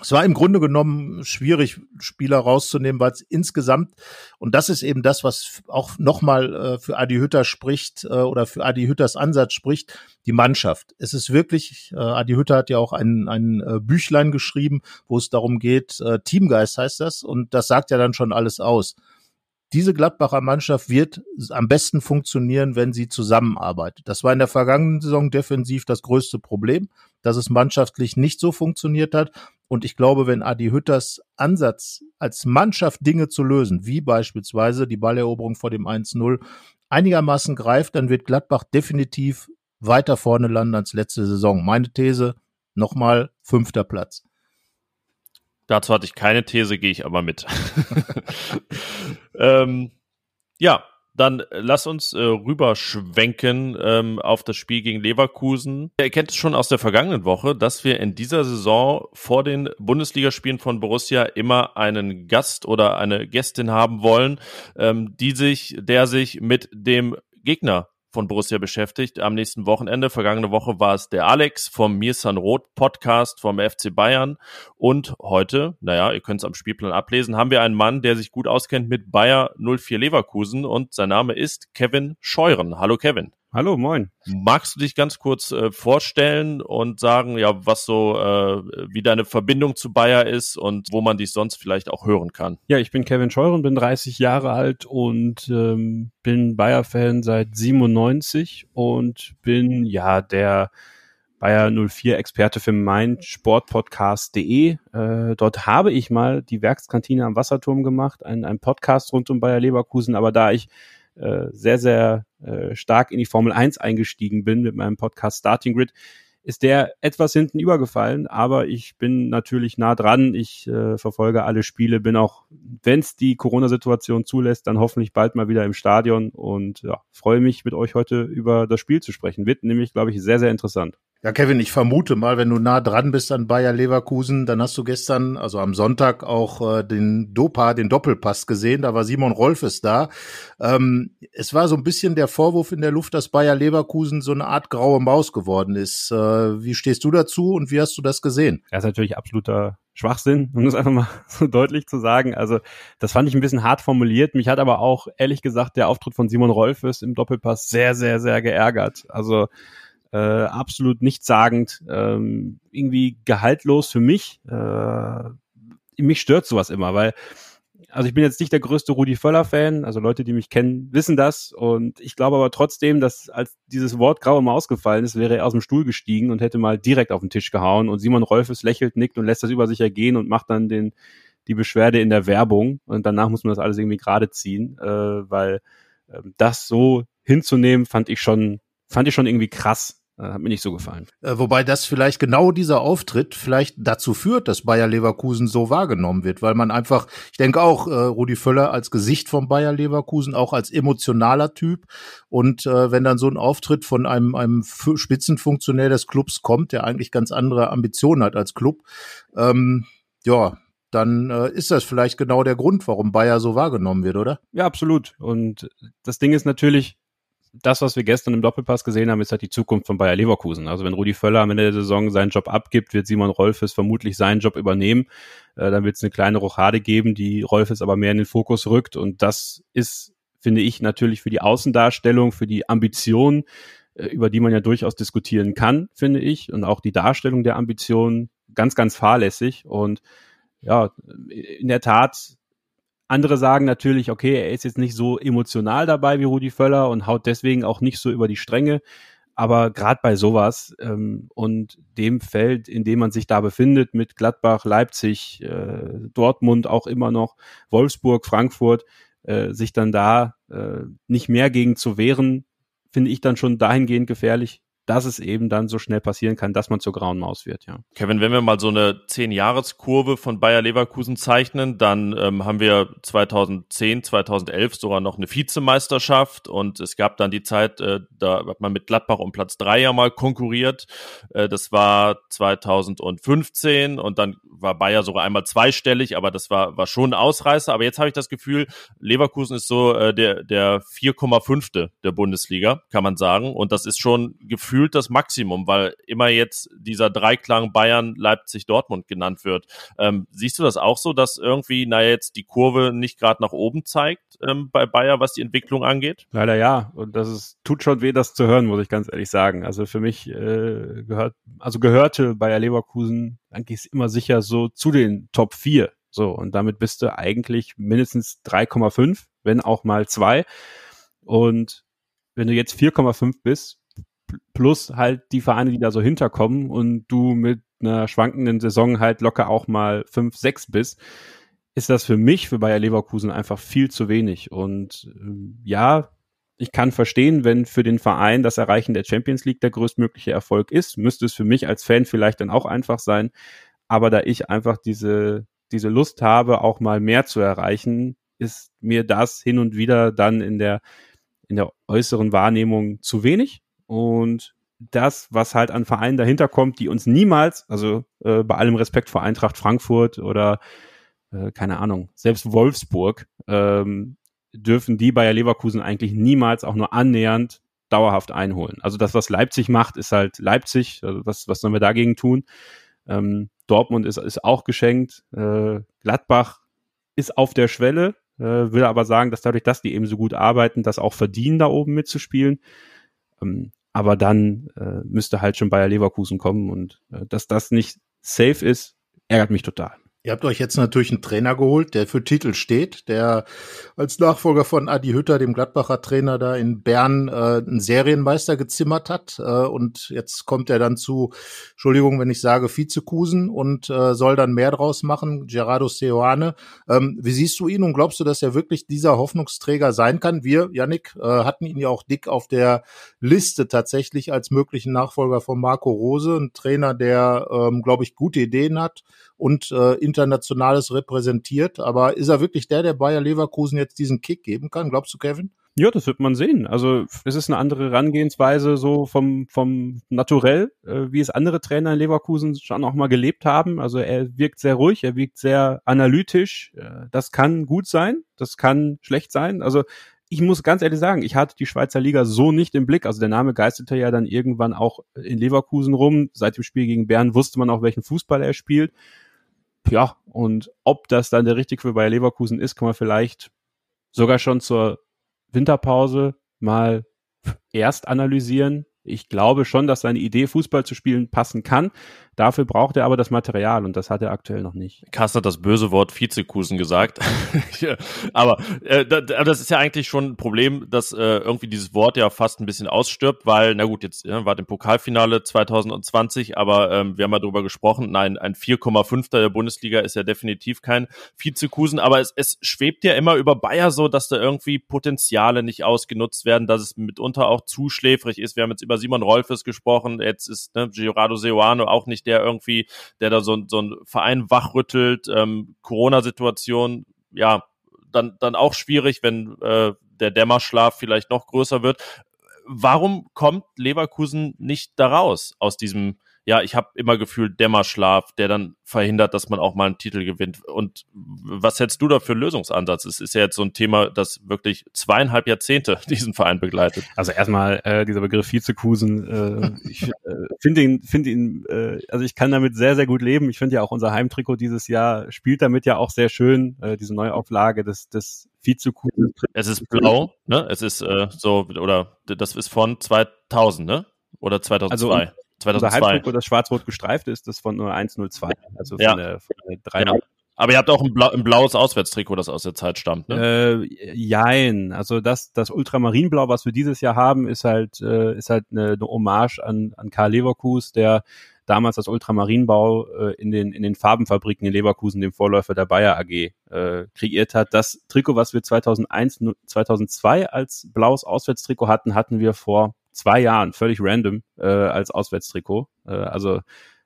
S3: es war im Grunde genommen schwierig, Spieler rauszunehmen, weil es insgesamt, und das ist eben das, was auch nochmal äh, für Adi Hütter spricht äh, oder für Adi Hütters Ansatz spricht, die Mannschaft. Es ist wirklich, äh, Adi Hütter hat ja auch ein, ein äh, Büchlein geschrieben, wo es darum geht, äh, Teamgeist heißt das, und das sagt ja dann schon alles aus diese Gladbacher Mannschaft wird am besten funktionieren, wenn sie zusammenarbeitet. Das war in der vergangenen Saison defensiv das größte Problem, dass es mannschaftlich nicht so funktioniert hat. Und ich glaube, wenn Adi Hütters Ansatz als Mannschaft Dinge zu lösen, wie beispielsweise die Balleroberung vor dem 1-0, einigermaßen greift, dann wird Gladbach definitiv weiter vorne landen als letzte Saison. Meine These, nochmal fünfter Platz.
S2: Dazu hatte ich keine These, gehe ich aber mit. [LAUGHS] ähm, ja, dann lass uns äh, rüberschwenken ähm, auf das Spiel gegen Leverkusen. Ihr kennt es schon aus der vergangenen Woche, dass wir in dieser Saison vor den Bundesligaspielen von Borussia immer einen Gast oder eine Gästin haben wollen, ähm, die sich, der sich mit dem Gegner von Borussia beschäftigt am nächsten Wochenende. Vergangene Woche war es der Alex vom Mirsan Roth Podcast vom FC Bayern. Und heute, naja, ihr könnt es am Spielplan ablesen, haben wir einen Mann, der sich gut auskennt mit Bayer 04 Leverkusen und sein Name ist Kevin Scheuren. Hallo Kevin.
S4: Hallo, moin.
S2: Magst du dich ganz kurz äh, vorstellen und sagen, ja, was so, äh, wie deine Verbindung zu Bayer ist und wo man dich sonst vielleicht auch hören kann?
S4: Ja, ich bin Kevin Scheuren, bin 30 Jahre alt und ähm, bin Bayer-Fan seit 97 und bin ja der Bayer 04 Experte für mein Sportpodcast.de. Äh, dort habe ich mal die Werkskantine am Wasserturm gemacht, einen, einen Podcast rund um Bayer Leverkusen, aber da ich äh, sehr, sehr äh, stark in die Formel 1 eingestiegen bin mit meinem Podcast Starting Grid, ist der etwas hinten übergefallen, aber ich bin natürlich nah dran. Ich äh, verfolge alle Spiele, bin auch, wenn es die Corona-Situation zulässt, dann hoffentlich bald mal wieder im Stadion und ja, freue mich mit euch heute über das Spiel zu sprechen. Wird nämlich, glaube ich, sehr, sehr interessant.
S3: Ja, Kevin, ich vermute mal, wenn du nah dran bist an Bayer Leverkusen, dann hast du gestern, also am Sonntag, auch äh, den Dopa, den Doppelpass gesehen. Da war Simon Rolfes da. Ähm, es war so ein bisschen der Vorwurf in der Luft, dass Bayer Leverkusen so eine Art graue Maus geworden ist. Äh, wie stehst du dazu und wie hast du das gesehen?
S4: Das ist natürlich absoluter Schwachsinn, um das einfach mal [LAUGHS] so deutlich zu sagen. Also das fand ich ein bisschen hart formuliert. Mich hat aber auch, ehrlich gesagt, der Auftritt von Simon Rolfes im Doppelpass sehr, sehr, sehr geärgert. Also äh, absolut nichtssagend, ähm, irgendwie gehaltlos für mich. Äh, mich stört sowas immer, weil also ich bin jetzt nicht der größte Rudi Völler-Fan, also Leute, die mich kennen, wissen das. Und ich glaube aber trotzdem, dass als dieses Wort graue Maus gefallen ist, wäre er aus dem Stuhl gestiegen und hätte mal direkt auf den Tisch gehauen. Und Simon Rolfes lächelt, nickt und lässt das über sich ergehen und macht dann den, die Beschwerde in der Werbung. Und danach muss man das alles irgendwie gerade ziehen, äh, weil äh, das so hinzunehmen, fand ich schon, fand ich schon irgendwie krass. Äh, hat mir nicht so gefallen.
S3: Äh, wobei das vielleicht genau dieser Auftritt vielleicht dazu führt, dass Bayer Leverkusen so wahrgenommen wird, weil man einfach, ich denke auch, äh, Rudi Völler als Gesicht von Bayer Leverkusen, auch als emotionaler Typ. Und äh, wenn dann so ein Auftritt von einem, einem Spitzenfunktionär des Clubs kommt, der eigentlich ganz andere Ambitionen hat als Club, ähm, ja, dann äh, ist das vielleicht genau der Grund, warum Bayer so wahrgenommen wird, oder?
S4: Ja, absolut. Und das Ding ist natürlich, das, was wir gestern im Doppelpass gesehen haben, ist halt die Zukunft von Bayer Leverkusen. Also wenn Rudi Völler am Ende der Saison seinen Job abgibt, wird Simon Rolfes vermutlich seinen Job übernehmen. Äh, dann wird es eine kleine Rochade geben, die Rolfes aber mehr in den Fokus rückt. Und das ist, finde ich, natürlich für die Außendarstellung, für die Ambition, äh, über die man ja durchaus diskutieren kann, finde ich. Und auch die Darstellung der Ambition ganz, ganz fahrlässig. Und ja, in der Tat andere sagen natürlich, okay, er ist jetzt nicht so emotional dabei wie Rudi Völler und haut deswegen auch nicht so über die Stränge. Aber gerade bei sowas ähm, und dem Feld, in dem man sich da befindet, mit Gladbach, Leipzig, äh, Dortmund auch immer noch, Wolfsburg, Frankfurt, äh, sich dann da äh, nicht mehr gegen zu wehren, finde ich dann schon dahingehend gefährlich, dass es eben dann so schnell passieren kann, dass man zur grauen Maus wird, ja.
S2: Kevin, wenn wir mal so eine Zehn-Jahres-Kurve von Bayer Leverkusen zeichnen, dann ähm, haben wir 2010, 2011 sogar noch eine Vizemeisterschaft und es gab dann die Zeit, äh, da hat man mit Gladbach um Platz drei ja mal konkurriert. Äh, das war 2015 und dann war Bayer sogar einmal zweistellig, aber das war, war schon ein Ausreißer. Aber jetzt habe ich das Gefühl, Leverkusen ist so äh, der, der 4,5. der Bundesliga, kann man sagen. Und das ist schon gefühlt gefühlt das Maximum, weil immer jetzt dieser Dreiklang Bayern, Leipzig, Dortmund genannt wird. Ähm, siehst du das auch so, dass irgendwie, naja, jetzt die Kurve nicht gerade nach oben zeigt ähm, bei Bayer, was die Entwicklung angeht?
S4: Leider ja. Und das ist, tut schon weh, das zu hören, muss ich ganz ehrlich sagen. Also für mich äh, gehört, also gehörte Bayer Leverkusen eigentlich immer sicher so zu den Top 4. So, und damit bist du eigentlich mindestens 3,5, wenn auch mal zwei. Und wenn du jetzt 4,5 bist, plus halt die Vereine, die da so hinterkommen und du mit einer schwankenden Saison halt locker auch mal fünf, sechs bist, ist das für mich, für Bayer Leverkusen einfach viel zu wenig. Und äh, ja, ich kann verstehen, wenn für den Verein das Erreichen der Champions League der größtmögliche Erfolg ist, müsste es für mich als Fan vielleicht dann auch einfach sein. Aber da ich einfach diese, diese Lust habe, auch mal mehr zu erreichen, ist mir das hin und wieder dann in der, in der äußeren Wahrnehmung zu wenig. Und das, was halt an Vereinen dahinter kommt, die uns niemals, also äh, bei allem Respekt vor Eintracht Frankfurt oder äh, keine Ahnung, selbst Wolfsburg, ähm, dürfen die Bayer Leverkusen eigentlich niemals auch nur annähernd dauerhaft einholen. Also das, was Leipzig macht, ist halt Leipzig. Also was, was sollen wir dagegen tun? Ähm, Dortmund ist, ist auch geschenkt. Äh, Gladbach ist auf der Schwelle, äh, will aber sagen, dass dadurch, dass die eben so gut arbeiten, das auch verdienen, da oben mitzuspielen. Ähm, aber dann äh, müsste halt schon Bayer Leverkusen kommen und äh, dass das nicht safe ist, ärgert mich total.
S3: Ihr habt euch jetzt natürlich einen Trainer geholt, der für Titel steht, der als Nachfolger von Adi Hütter, dem Gladbacher Trainer da in Bern, äh, einen Serienmeister gezimmert hat. Äh, und jetzt kommt er dann zu, Entschuldigung, wenn ich sage, Vizekusen und äh, soll dann mehr draus machen, Gerardo Seoane. Ähm, wie siehst du ihn und glaubst du, dass er wirklich dieser Hoffnungsträger sein kann? Wir, Yannick, äh, hatten ihn ja auch dick auf der Liste tatsächlich als möglichen Nachfolger von Marco Rose, ein Trainer, der, ähm, glaube ich, gute Ideen hat und äh, internationales repräsentiert. Aber ist er wirklich der, der Bayer Leverkusen jetzt diesen Kick geben kann? Glaubst du, Kevin?
S4: Ja, das wird man sehen. Also es ist eine andere Herangehensweise so vom, vom Naturell, äh, wie es andere Trainer in Leverkusen schon auch mal gelebt haben. Also er wirkt sehr ruhig, er wirkt sehr analytisch. Äh, das kann gut sein, das kann schlecht sein. Also ich muss ganz ehrlich sagen, ich hatte die Schweizer Liga so nicht im Blick. Also der Name geisterte ja dann irgendwann auch in Leverkusen rum. Seit dem Spiel gegen Bern wusste man auch, welchen Fußball er spielt ja, und ob das dann der richtige für Bayer Leverkusen ist, kann man vielleicht sogar schon zur Winterpause mal erst analysieren. Ich glaube schon, dass seine Idee, Fußball zu spielen, passen kann. Dafür braucht er aber das Material und das hat er aktuell noch nicht.
S2: Kass hat das böse Wort Vizekusen gesagt. [LAUGHS] aber äh, das ist ja eigentlich schon ein Problem, dass äh, irgendwie dieses Wort ja fast ein bisschen ausstirbt, weil, na gut, jetzt ja, war dem Pokalfinale 2020, aber ähm, wir haben ja darüber gesprochen, nein, ein 4,5 der Bundesliga ist ja definitiv kein Vizekusen, aber es, es schwebt ja immer über Bayer so, dass da irgendwie Potenziale nicht ausgenutzt werden, dass es mitunter auch zu schläfrig ist. Wir haben jetzt über Simon Rolfes gesprochen, jetzt ist ne, Girardo Seoano auch nicht der irgendwie, der da so, so ein Verein wachrüttelt. Ähm, Corona-Situation, ja, dann, dann auch schwierig, wenn äh, der Dämmerschlaf vielleicht noch größer wird. Warum kommt Leverkusen nicht da raus aus diesem ja, ich habe immer gefühlt Dämmerschlaf, der dann verhindert, dass man auch mal einen Titel gewinnt. Und was hättest du da für einen Lösungsansatz? Es ist ja jetzt so ein Thema, das wirklich zweieinhalb Jahrzehnte [LAUGHS] diesen Verein begleitet.
S4: Also erstmal äh, dieser Begriff Vizekusen, äh, ich äh, finde ihn, finde ihn, äh, also ich kann damit sehr, sehr gut leben. Ich finde ja auch unser Heimtrikot dieses Jahr spielt damit ja auch sehr schön, äh, diese Neuauflage des, des Vizekusen.
S2: Es ist blau, ne? Es ist äh, so, oder das ist von 2000, ne? Oder 2002. Also,
S4: 2002. Unser Halbtrikot, das schwarz-rot gestreift ist, das von 0102. Also von
S2: ja. der, von der 3 genau. Aber ihr habt auch ein, Blau, ein blaues Auswärtstrikot, das aus der Zeit stammt,
S4: ne? Äh, jein. Also das, das Ultramarinblau, was wir dieses Jahr haben, ist halt, äh, ist halt eine, eine Hommage an, an Karl Leverkus, der damals das Ultramarinbau äh, in, den, in den Farbenfabriken in Leverkusen, dem Vorläufer der Bayer AG, äh, kreiert hat. Das Trikot, was wir 2001, 2002 als blaues Auswärtstrikot hatten, hatten wir vor zwei Jahren, völlig random, äh, als Auswärtstrikot. Äh, also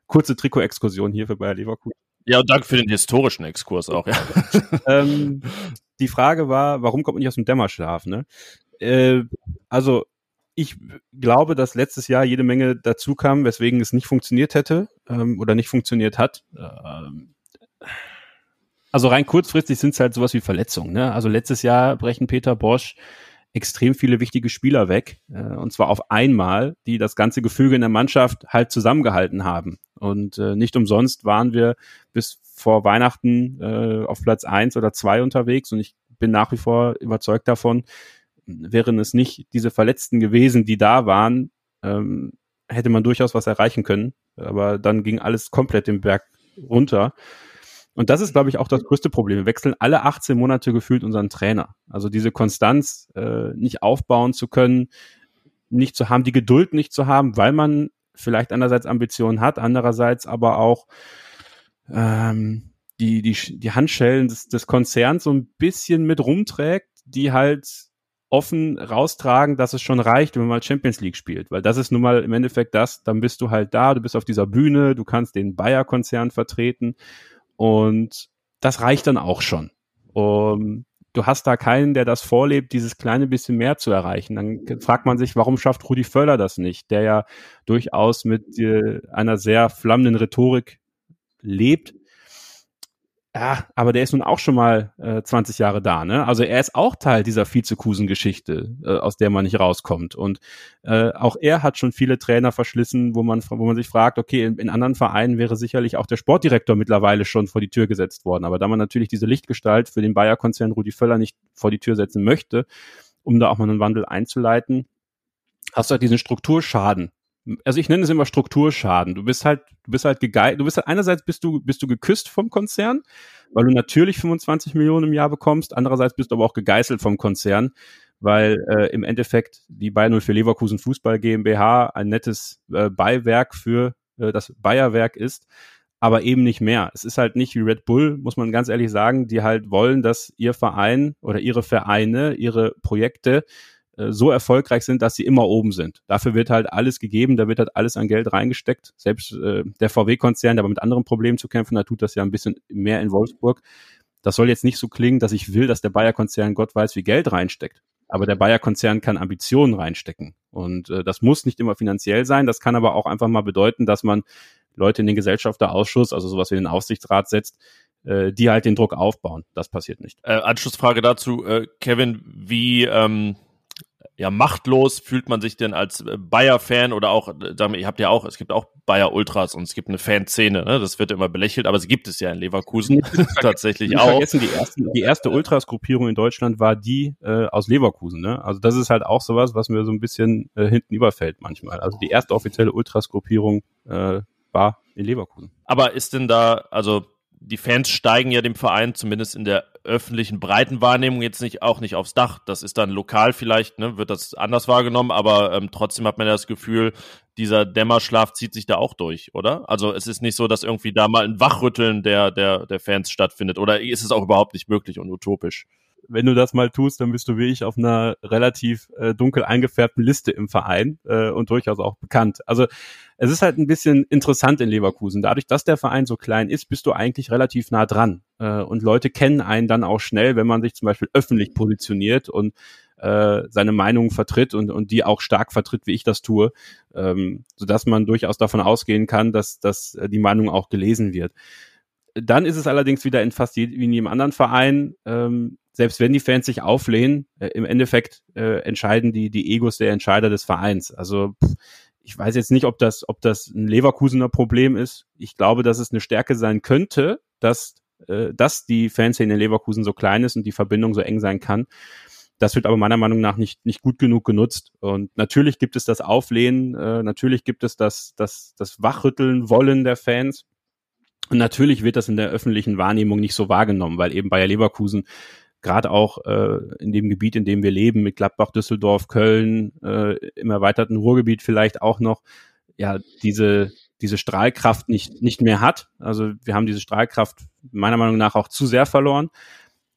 S4: kurze Trikot-Exkursion hier für Bayer Leverkusen.
S2: Ja, und danke für den historischen Exkurs auch, ja. [LAUGHS]
S4: ähm, die Frage war, warum kommt man nicht aus dem Dämmerschlaf, ne? Äh, also, ich glaube, dass letztes Jahr jede Menge dazu kam, weswegen es nicht funktioniert hätte ähm, oder nicht funktioniert hat. Ähm, also rein kurzfristig sind es halt sowas wie Verletzungen. Ne? Also letztes Jahr brechen Peter Bosch extrem viele wichtige Spieler weg. Äh, und zwar auf einmal, die das ganze Gefüge in der Mannschaft halt zusammengehalten haben. Und äh, nicht umsonst waren wir bis vor Weihnachten äh, auf Platz eins oder zwei unterwegs. Und ich bin nach wie vor überzeugt davon, wären es nicht diese Verletzten gewesen, die da waren, ähm, hätte man durchaus was erreichen können. Aber dann ging alles komplett den Berg runter. Und das ist, glaube ich, auch das größte Problem. Wir wechseln alle 18 Monate gefühlt unseren Trainer. Also diese Konstanz äh, nicht aufbauen zu können, nicht zu haben, die Geduld nicht zu haben, weil man vielleicht einerseits Ambitionen hat, andererseits aber auch ähm, die, die, die Handschellen des, des Konzerns so ein bisschen mit rumträgt, die halt offen raustragen, dass es schon reicht, wenn man mal Champions League spielt. Weil das ist nun mal im Endeffekt das, dann bist du halt da, du bist auf dieser Bühne, du kannst den Bayer-Konzern vertreten und das reicht dann auch schon. Um, du hast da keinen, der das vorlebt, dieses kleine bisschen mehr zu erreichen. Dann fragt man sich, warum schafft Rudi Völler das nicht, der ja durchaus mit äh, einer sehr flammenden Rhetorik lebt, ja, aber der ist nun auch schon mal äh, 20 Jahre da, ne? Also er ist auch Teil dieser Vizekusen-Geschichte, äh, aus der man nicht rauskommt. Und äh, auch er hat schon viele Trainer verschlissen, wo man, wo man sich fragt, okay, in, in anderen Vereinen wäre sicherlich auch der Sportdirektor mittlerweile schon vor die Tür gesetzt worden. Aber da man natürlich diese Lichtgestalt für den Bayer-Konzern Rudi Völler nicht vor die Tür setzen möchte, um da auch mal einen Wandel einzuleiten, hast du halt diesen Strukturschaden also ich nenne es immer Strukturschaden. Du bist halt, du bist halt gegeilt, du bist halt, einerseits bist du, bist du geküsst vom Konzern, weil du natürlich 25 Millionen im Jahr bekommst, andererseits bist du aber auch gegeißelt vom Konzern, weil äh, im Endeffekt die Bayern 04 Leverkusen Fußball GmbH ein nettes äh, Beiwerk für äh, das Bayerwerk ist, aber eben nicht mehr. Es ist halt nicht wie Red Bull, muss man ganz ehrlich sagen, die halt wollen, dass ihr Verein oder ihre Vereine, ihre Projekte so erfolgreich sind, dass sie immer oben sind. Dafür wird halt alles gegeben, da wird halt alles an Geld reingesteckt. Selbst äh, der VW-Konzern, der aber mit anderen Problemen zu kämpfen hat, tut das ja ein bisschen mehr in Wolfsburg. Das soll jetzt nicht so klingen, dass ich will, dass der Bayer-Konzern Gott weiß wie Geld reinsteckt. Aber der Bayer-Konzern kann Ambitionen reinstecken. Und äh, das muss nicht immer finanziell sein. Das kann aber auch einfach mal bedeuten, dass man Leute in den Gesellschafterausschuss, also sowas wie den Aufsichtsrat setzt, äh, die halt den Druck aufbauen. Das passiert nicht.
S2: Äh, Anschlussfrage dazu, äh, Kevin, wie ähm, ja, machtlos fühlt man sich denn als äh, Bayer-Fan oder auch, äh, ihr habt ja auch, es gibt auch Bayer-Ultras und es gibt eine Fanszene, ne? das wird immer belächelt, aber es gibt es ja in Leverkusen [LAUGHS] tatsächlich auch.
S4: Vergessen, die, ersten, die erste Ultras-Gruppierung in Deutschland war die äh, aus Leverkusen. Ne? Also das ist halt auch sowas, was mir so ein bisschen äh, hinten überfällt manchmal. Also die erste offizielle Ultras-Gruppierung äh, war in Leverkusen.
S2: Aber ist denn da, also die Fans steigen ja dem Verein zumindest in der öffentlichen breiten Wahrnehmung jetzt nicht auch nicht aufs Dach. Das ist dann lokal vielleicht, ne, wird das anders wahrgenommen, aber ähm, trotzdem hat man ja das Gefühl, dieser Dämmerschlaf zieht sich da auch durch, oder? Also es ist nicht so, dass irgendwie da mal ein Wachrütteln der, der, der Fans stattfindet, oder ist es auch überhaupt nicht möglich und utopisch?
S4: Wenn du das mal tust, dann bist du wie ich auf einer relativ äh, dunkel eingefärbten Liste im Verein äh, und durchaus auch bekannt. Also es ist halt ein bisschen interessant in Leverkusen. Dadurch, dass der Verein so klein ist, bist du eigentlich relativ nah dran. Äh, und Leute kennen einen dann auch schnell, wenn man sich zum Beispiel öffentlich positioniert und äh, seine Meinung vertritt und, und die auch stark vertritt, wie ich das tue, ähm, sodass man durchaus davon ausgehen kann, dass, dass die Meinung auch gelesen wird. Dann ist es allerdings wieder in fast wie in jedem anderen Verein, ähm, selbst wenn die Fans sich auflehnen, äh, im Endeffekt äh, entscheiden die, die Egos der Entscheider des Vereins. Also pff, ich weiß jetzt nicht, ob das, ob das ein Leverkusener Problem ist. Ich glaube, dass es eine Stärke sein könnte, dass, äh, dass die Fanszene in Leverkusen so klein ist und die Verbindung so eng sein kann. Das wird aber meiner Meinung nach nicht, nicht gut genug genutzt. Und natürlich gibt es das Auflehnen, äh, natürlich gibt es das, das, das Wachrütteln wollen der Fans. Und natürlich wird das in der öffentlichen Wahrnehmung nicht so wahrgenommen, weil eben Bayer Leverkusen gerade auch äh, in dem Gebiet, in dem wir leben, mit Gladbach, Düsseldorf, Köln, äh, im erweiterten Ruhrgebiet vielleicht auch noch, ja, diese, diese Strahlkraft nicht, nicht mehr hat. Also wir haben diese Strahlkraft meiner Meinung nach auch zu sehr verloren.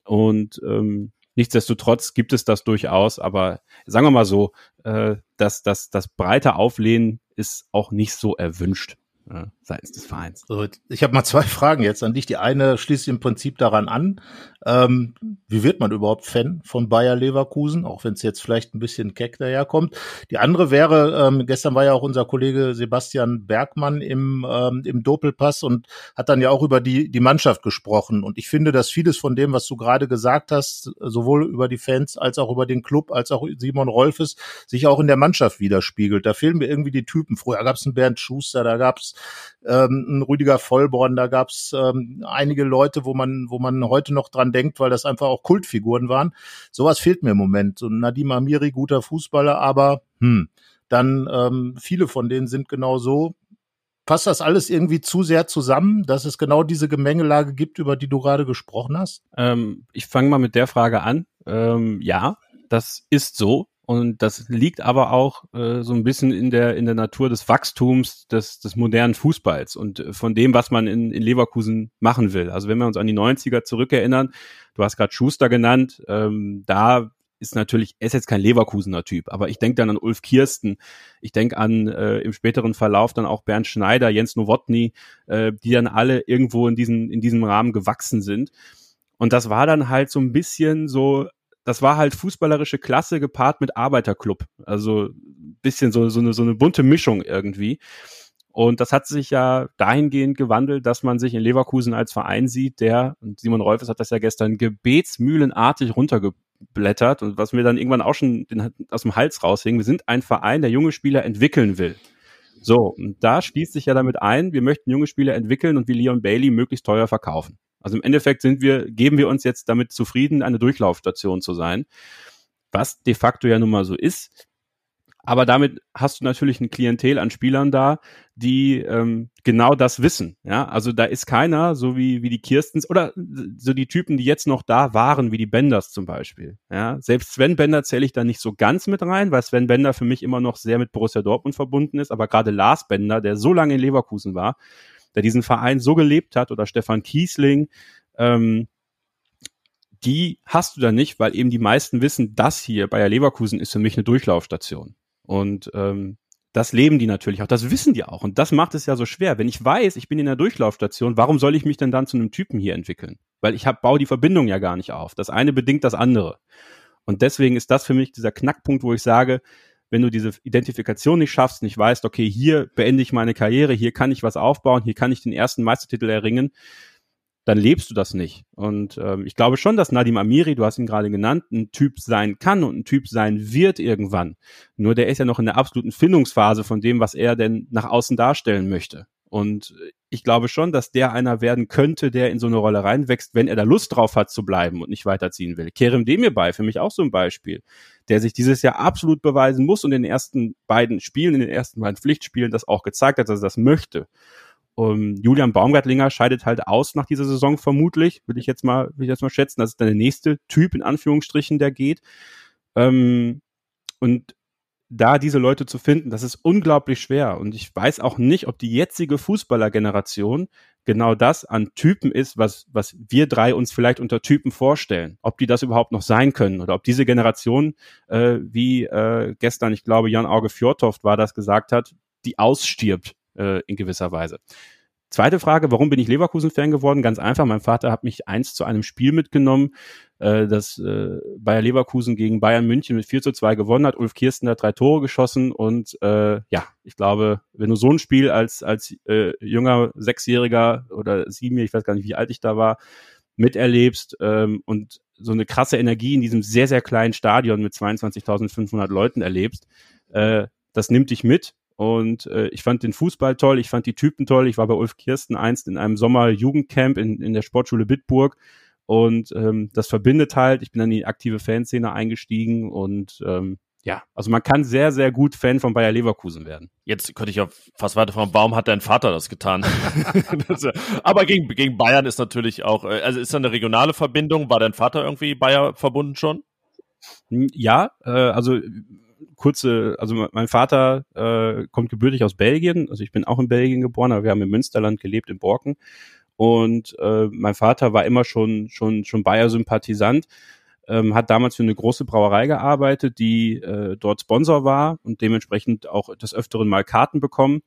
S4: Und ähm, nichtsdestotrotz gibt es das durchaus, aber sagen wir mal so, äh, dass das, das breite Auflehnen ist auch nicht so erwünscht äh, seitens des Vereins.
S3: Ich habe mal zwei [LAUGHS] Fragen jetzt an dich. Die eine schließt im Prinzip daran an. Ähm, wie wird man überhaupt Fan von Bayer Leverkusen, auch wenn es jetzt vielleicht ein bisschen keck daherkommt? Die andere wäre, ähm, gestern war ja auch unser Kollege Sebastian Bergmann im, ähm, im Doppelpass und hat dann ja auch über die, die Mannschaft gesprochen. Und ich finde, dass vieles von dem, was du gerade gesagt hast, sowohl über die Fans als auch über den Club, als auch Simon Rolfes, sich auch in der Mannschaft widerspiegelt. Da fehlen mir irgendwie die Typen. Früher gab es einen Bernd Schuster, da gab es ähm, Rüdiger Vollborn, da gab es ähm, einige Leute, wo man, wo man heute noch dran denkt, weil das einfach auch Kultfiguren waren. Sowas fehlt mir im Moment. Und Nadim Amiri, guter Fußballer, aber hm, dann ähm, viele von denen sind genau so. Passt das alles irgendwie zu sehr zusammen, dass es genau diese Gemengelage gibt, über die du gerade gesprochen hast?
S4: Ähm, ich fange mal mit der Frage an. Ähm, ja, das ist so. Und das liegt aber auch äh, so ein bisschen in der, in der Natur des Wachstums des, des modernen Fußballs und äh, von dem, was man in, in Leverkusen machen will. Also wenn wir uns an die 90er zurückerinnern, du hast gerade Schuster genannt, ähm, da ist natürlich, er ist jetzt kein Leverkusener Typ, aber ich denke dann an Ulf Kirsten, ich denke an äh, im späteren Verlauf dann auch Bernd Schneider, Jens Nowotny, äh, die dann alle irgendwo in, diesen, in diesem Rahmen gewachsen sind. Und das war dann halt so ein bisschen so das war halt fußballerische Klasse gepaart mit Arbeiterclub. Also bisschen so, so, eine, so eine bunte Mischung irgendwie. Und das hat sich ja dahingehend gewandelt, dass man sich in Leverkusen als Verein sieht, der, und Simon Rolfes hat das ja gestern gebetsmühlenartig runtergeblättert und was mir dann irgendwann auch schon den, aus dem Hals raushing. Wir sind ein Verein, der junge Spieler entwickeln will. So, und da schließt sich ja damit ein, wir möchten junge Spieler entwickeln und wie Leon Bailey möglichst teuer verkaufen. Also im Endeffekt sind wir, geben wir uns jetzt damit zufrieden, eine Durchlaufstation zu sein, was de facto ja nun mal so ist. Aber damit hast du natürlich ein Klientel an Spielern da, die ähm, genau das wissen. Ja, also da ist keiner, so wie, wie die Kirstens oder so die Typen, die jetzt noch da waren, wie die Benders zum Beispiel. Ja, selbst Sven Bender zähle ich da nicht so ganz mit rein, weil Sven Bender für mich immer noch sehr mit Borussia Dortmund verbunden ist. Aber gerade Lars Bender, der so lange in Leverkusen war, der diesen Verein so gelebt hat, oder Stefan Kiesling, ähm, die hast du da nicht, weil eben die meisten wissen, das hier Bayer Leverkusen ist für mich eine Durchlaufstation. Und ähm, das leben die natürlich auch, das wissen die auch. Und das macht es ja so schwer. Wenn ich weiß, ich bin in der Durchlaufstation, warum soll ich mich denn dann zu einem Typen hier entwickeln? Weil ich hab, baue die Verbindung ja gar nicht auf. Das eine bedingt das andere. Und deswegen ist das für mich dieser Knackpunkt, wo ich sage, wenn du diese Identifikation nicht schaffst, nicht weißt, okay, hier beende ich meine Karriere, hier kann ich was aufbauen, hier kann ich den ersten Meistertitel erringen, dann lebst du das nicht. Und ähm, ich glaube schon, dass Nadim Amiri, du hast ihn gerade genannt, ein Typ sein kann und ein Typ sein wird irgendwann. Nur der ist ja noch in der absoluten Findungsphase von dem, was er denn nach außen darstellen möchte. Und ich glaube schon, dass der einer werden könnte, der in so eine Rolle reinwächst, wenn er da Lust drauf hat zu bleiben und nicht weiterziehen will. Kerem Demir bei, für mich auch so ein Beispiel, der sich dieses Jahr absolut beweisen muss und in den ersten beiden Spielen, in den ersten beiden Pflichtspielen das auch gezeigt hat, dass er das möchte. Um, Julian Baumgartlinger scheidet halt aus nach dieser Saison vermutlich, will ich jetzt mal, will ich jetzt mal schätzen. Das ist dann der nächste Typ in Anführungsstrichen, der geht. Ähm, und da diese Leute zu finden, das ist unglaublich schwer. Und ich weiß auch nicht, ob die jetzige Fußballergeneration genau das an Typen ist, was, was wir drei uns vielleicht unter Typen vorstellen. Ob die das überhaupt noch sein können oder ob diese Generation, äh, wie äh, gestern, ich glaube, Jan Auge Fjordhoft war das gesagt hat, die ausstirbt äh, in gewisser Weise. Zweite Frage, warum bin ich Leverkusen-Fan geworden? Ganz einfach, mein Vater hat mich eins zu einem Spiel mitgenommen, äh, das äh, Bayer Leverkusen gegen Bayern München mit 4 zu 2 gewonnen hat. Ulf Kirsten hat drei Tore geschossen und äh, ja, ich glaube, wenn du so ein Spiel als, als äh, junger Sechsjähriger oder Siebenjähriger, ich weiß gar nicht, wie alt ich da war, miterlebst ähm, und so eine krasse Energie in diesem sehr, sehr kleinen Stadion mit 22.500 Leuten erlebst, äh, das nimmt dich mit und äh, ich fand den Fußball toll, ich fand die Typen toll. Ich war bei Ulf Kirsten einst in einem Sommer-Jugendcamp in, in der Sportschule Bitburg. Und ähm, das verbindet halt. Ich bin dann in die aktive Fanszene eingestiegen und ähm, ja, also man kann sehr, sehr gut Fan von Bayer Leverkusen werden.
S2: Jetzt könnte ich auch fast weiter fragen, warum hat dein Vater das getan? [LAUGHS] Aber gegen, gegen Bayern ist natürlich auch, äh, also ist da eine regionale Verbindung? War dein Vater irgendwie Bayer verbunden schon?
S4: Ja, äh, also kurze, also mein Vater äh, kommt gebürtig aus Belgien, also ich bin auch in Belgien geboren, aber wir haben im Münsterland gelebt, in Borken. Und äh, mein Vater war immer schon, schon, schon Bayer-Sympathisant, ähm, hat damals für eine große Brauerei gearbeitet, die äh, dort Sponsor war und dementsprechend auch des Öfteren mal Karten bekommen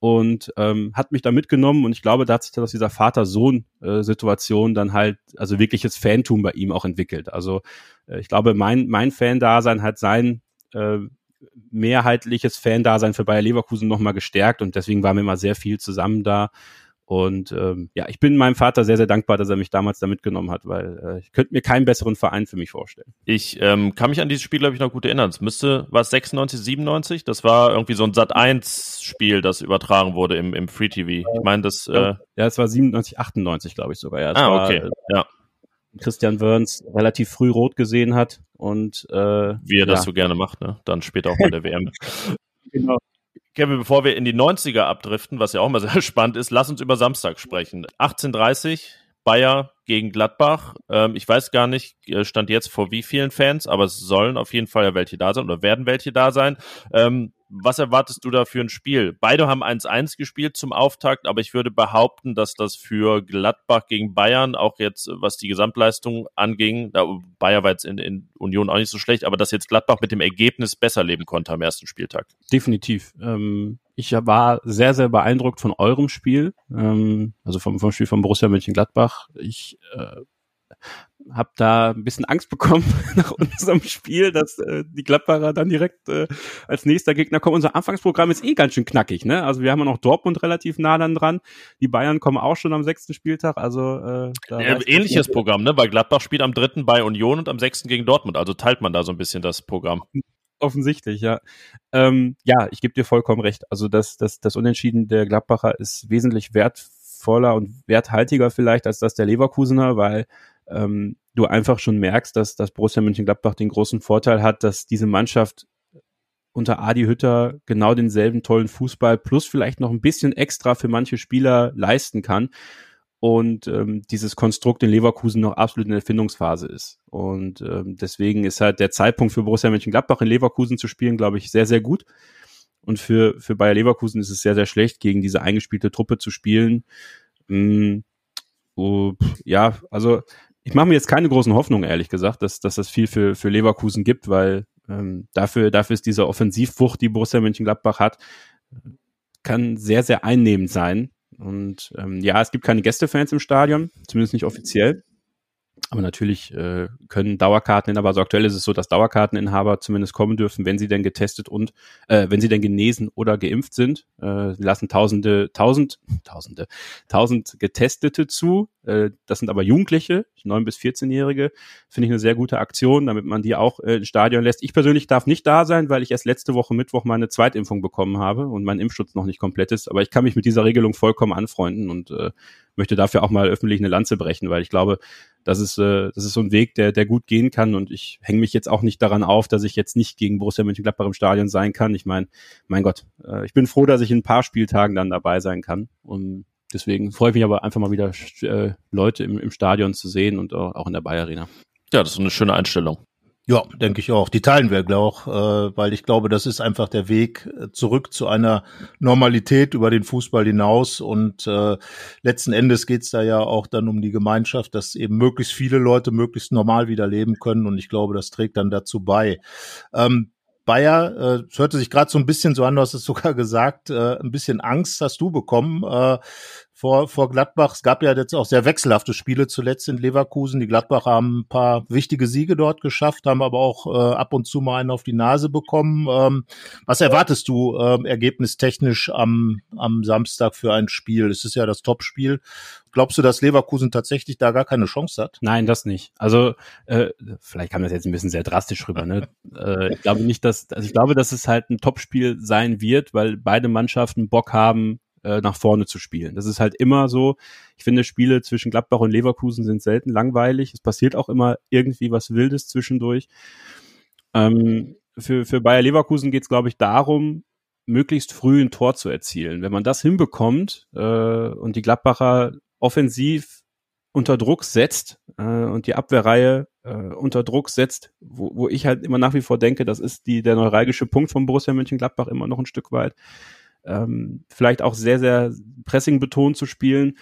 S4: und ähm, hat mich da mitgenommen und ich glaube, da hat sich dann aus dieser Vater-Sohn-Situation dann halt, also wirkliches Fantum bei ihm auch entwickelt. Also äh, ich glaube, mein, mein Fan-Dasein hat sein äh, mehrheitliches Fan-Dasein für Bayer Leverkusen nochmal gestärkt und deswegen waren wir immer sehr viel zusammen da. Und ähm, ja, ich bin meinem Vater sehr, sehr dankbar, dass er mich damals da mitgenommen hat, weil äh, ich könnte mir keinen besseren Verein für mich vorstellen.
S2: Ich ähm, kann mich an dieses Spiel, glaube ich, noch gut erinnern. Es müsste, war es 96, 97? Das war irgendwie so ein Sat-1-Spiel, das übertragen wurde im, im Free-TV. Ich meine, das... Äh,
S4: ja, es war 97, 98, glaube ich sogar. Ja,
S2: ah,
S4: war,
S2: okay, äh, ja.
S4: Christian Wörns relativ früh rot gesehen hat und äh,
S2: wie er
S4: ja.
S2: das so gerne macht, ne? Dann später auch bei der WM. [LAUGHS] genau. Kevin, bevor wir in die 90er abdriften, was ja auch mal sehr [LAUGHS] spannend ist, lass uns über Samstag sprechen. 18:30 Bayer gegen Gladbach. Ähm, ich weiß gar nicht, äh, stand jetzt vor wie vielen Fans, aber es sollen auf jeden Fall ja welche da sein oder werden welche da sein. Ähm, was erwartest du da für ein Spiel? Beide haben 1-1 gespielt zum Auftakt, aber ich würde behaupten, dass das für Gladbach gegen Bayern, auch jetzt was die Gesamtleistung anging, da Bayer war jetzt in, in Union auch nicht so schlecht, aber dass jetzt Gladbach mit dem Ergebnis besser leben konnte am ersten Spieltag.
S4: Definitiv. Ähm, ich war sehr, sehr beeindruckt von eurem Spiel, ähm, also vom, vom Spiel von Borussia Mönchengladbach. Ich äh, habe da ein bisschen Angst bekommen [LAUGHS] nach unserem Spiel, dass äh, die Gladbacher dann direkt äh, als nächster Gegner kommen. Unser Anfangsprogramm ist eh ganz schön knackig, ne? Also wir haben ja noch Dortmund relativ nah dann dran. Die Bayern kommen auch schon am sechsten Spieltag. Also äh,
S2: da ja, ähnliches Programm, ne? Weil Gladbach spielt am dritten bei Union und am sechsten gegen Dortmund. Also teilt man da so ein bisschen das Programm.
S4: Offensichtlich, ja. Ähm, ja, ich gebe dir vollkommen recht. Also das, das, das Unentschieden der Gladbacher ist wesentlich wertvoller und werthaltiger vielleicht als das der Leverkusener, weil ähm, du einfach schon merkst, dass, dass Borussia Mönchengladbach den großen Vorteil hat, dass diese Mannschaft unter Adi Hütter genau denselben tollen Fußball plus vielleicht noch ein bisschen extra für manche Spieler leisten kann und ähm, dieses Konstrukt in Leverkusen noch absolut in der Erfindungsphase ist. Und ähm, deswegen ist halt der Zeitpunkt für Borussia Mönchengladbach in Leverkusen zu spielen, glaube ich, sehr, sehr gut. Und für, für Bayer Leverkusen ist es sehr, sehr schlecht, gegen diese eingespielte Truppe zu spielen. Mm, oh, ja, also ich mache mir jetzt keine großen Hoffnungen, ehrlich gesagt, dass, dass das viel für, für Leverkusen gibt, weil ähm, dafür, dafür ist diese Offensivwucht, die Borussia Mönchengladbach hat, kann sehr, sehr einnehmend sein. Und ähm, ja, es gibt keine Gästefans im Stadion, zumindest nicht offiziell. Aber natürlich äh, können Dauerkarteninhaber, also aktuell ist es so, dass Dauerkarteninhaber zumindest kommen dürfen, wenn sie denn getestet und äh, wenn sie denn genesen oder geimpft sind. Äh, lassen Tausende, Tausend, [LAUGHS] Tausende, Tausend Getestete zu. Äh, das sind aber Jugendliche, neun bis 14-Jährige. Finde ich eine sehr gute Aktion, damit man die auch äh, ins Stadion lässt. Ich persönlich darf nicht da sein, weil ich erst letzte Woche Mittwoch meine Zweitimpfung bekommen habe und mein Impfschutz noch nicht komplett ist. Aber ich kann mich mit dieser Regelung vollkommen anfreunden und äh, möchte dafür auch mal öffentlich eine Lanze brechen, weil ich glaube, das ist, äh, das ist so ein Weg, der, der gut gehen kann. Und ich hänge mich jetzt auch nicht daran auf, dass ich jetzt nicht gegen Borussia Mönchengladbach im Stadion sein kann. Ich meine, mein Gott, äh, ich bin froh, dass ich in ein paar Spieltagen dann dabei sein kann. Und deswegen freue ich mich aber einfach mal wieder äh, Leute im, im Stadion zu sehen und auch in der Bayer Arena.
S2: Ja, das ist eine schöne Einstellung.
S3: Ja, denke ich auch. Die teilen wir, ich, äh, weil ich glaube, das ist einfach der Weg äh, zurück zu einer Normalität über den Fußball hinaus. Und äh, letzten Endes geht's da ja auch dann um die Gemeinschaft, dass eben möglichst viele Leute möglichst normal wieder leben können. Und ich glaube, das trägt dann dazu bei. Ähm, Bayer, äh, es hörte sich gerade so ein bisschen so an, du hast es sogar [LAUGHS] gesagt, äh, ein bisschen Angst hast du bekommen. Äh, vor, vor Gladbach. Es gab ja jetzt auch sehr wechselhafte Spiele zuletzt in Leverkusen. Die Gladbacher haben ein paar wichtige Siege dort geschafft, haben aber auch äh, ab und zu mal einen auf die Nase bekommen. Ähm, was erwartest du äh, ergebnistechnisch am, am Samstag für ein Spiel? Es ist ja das Topspiel. Glaubst du, dass Leverkusen tatsächlich da gar keine Chance hat?
S4: Nein, das nicht. Also äh, vielleicht kam das jetzt ein bisschen sehr drastisch rüber. Ne? [LAUGHS] äh, ich glaube nicht, dass also ich glaube, dass es halt ein Topspiel sein wird, weil beide Mannschaften Bock haben, äh, nach vorne zu spielen. Das ist halt immer so. Ich finde, Spiele zwischen Gladbach und Leverkusen sind selten langweilig. Es passiert auch immer irgendwie was Wildes zwischendurch. Ähm, für, für Bayer Leverkusen geht es, glaube ich, darum, möglichst früh ein Tor zu erzielen. Wenn man das hinbekommt äh, und die Gladbacher offensiv unter Druck setzt äh, und die Abwehrreihe äh, unter Druck setzt, wo, wo ich halt immer nach wie vor denke, das ist die, der neuralgische Punkt von Borussia Mönchengladbach immer noch ein Stück weit ähm, vielleicht auch sehr, sehr pressing betont zu spielen,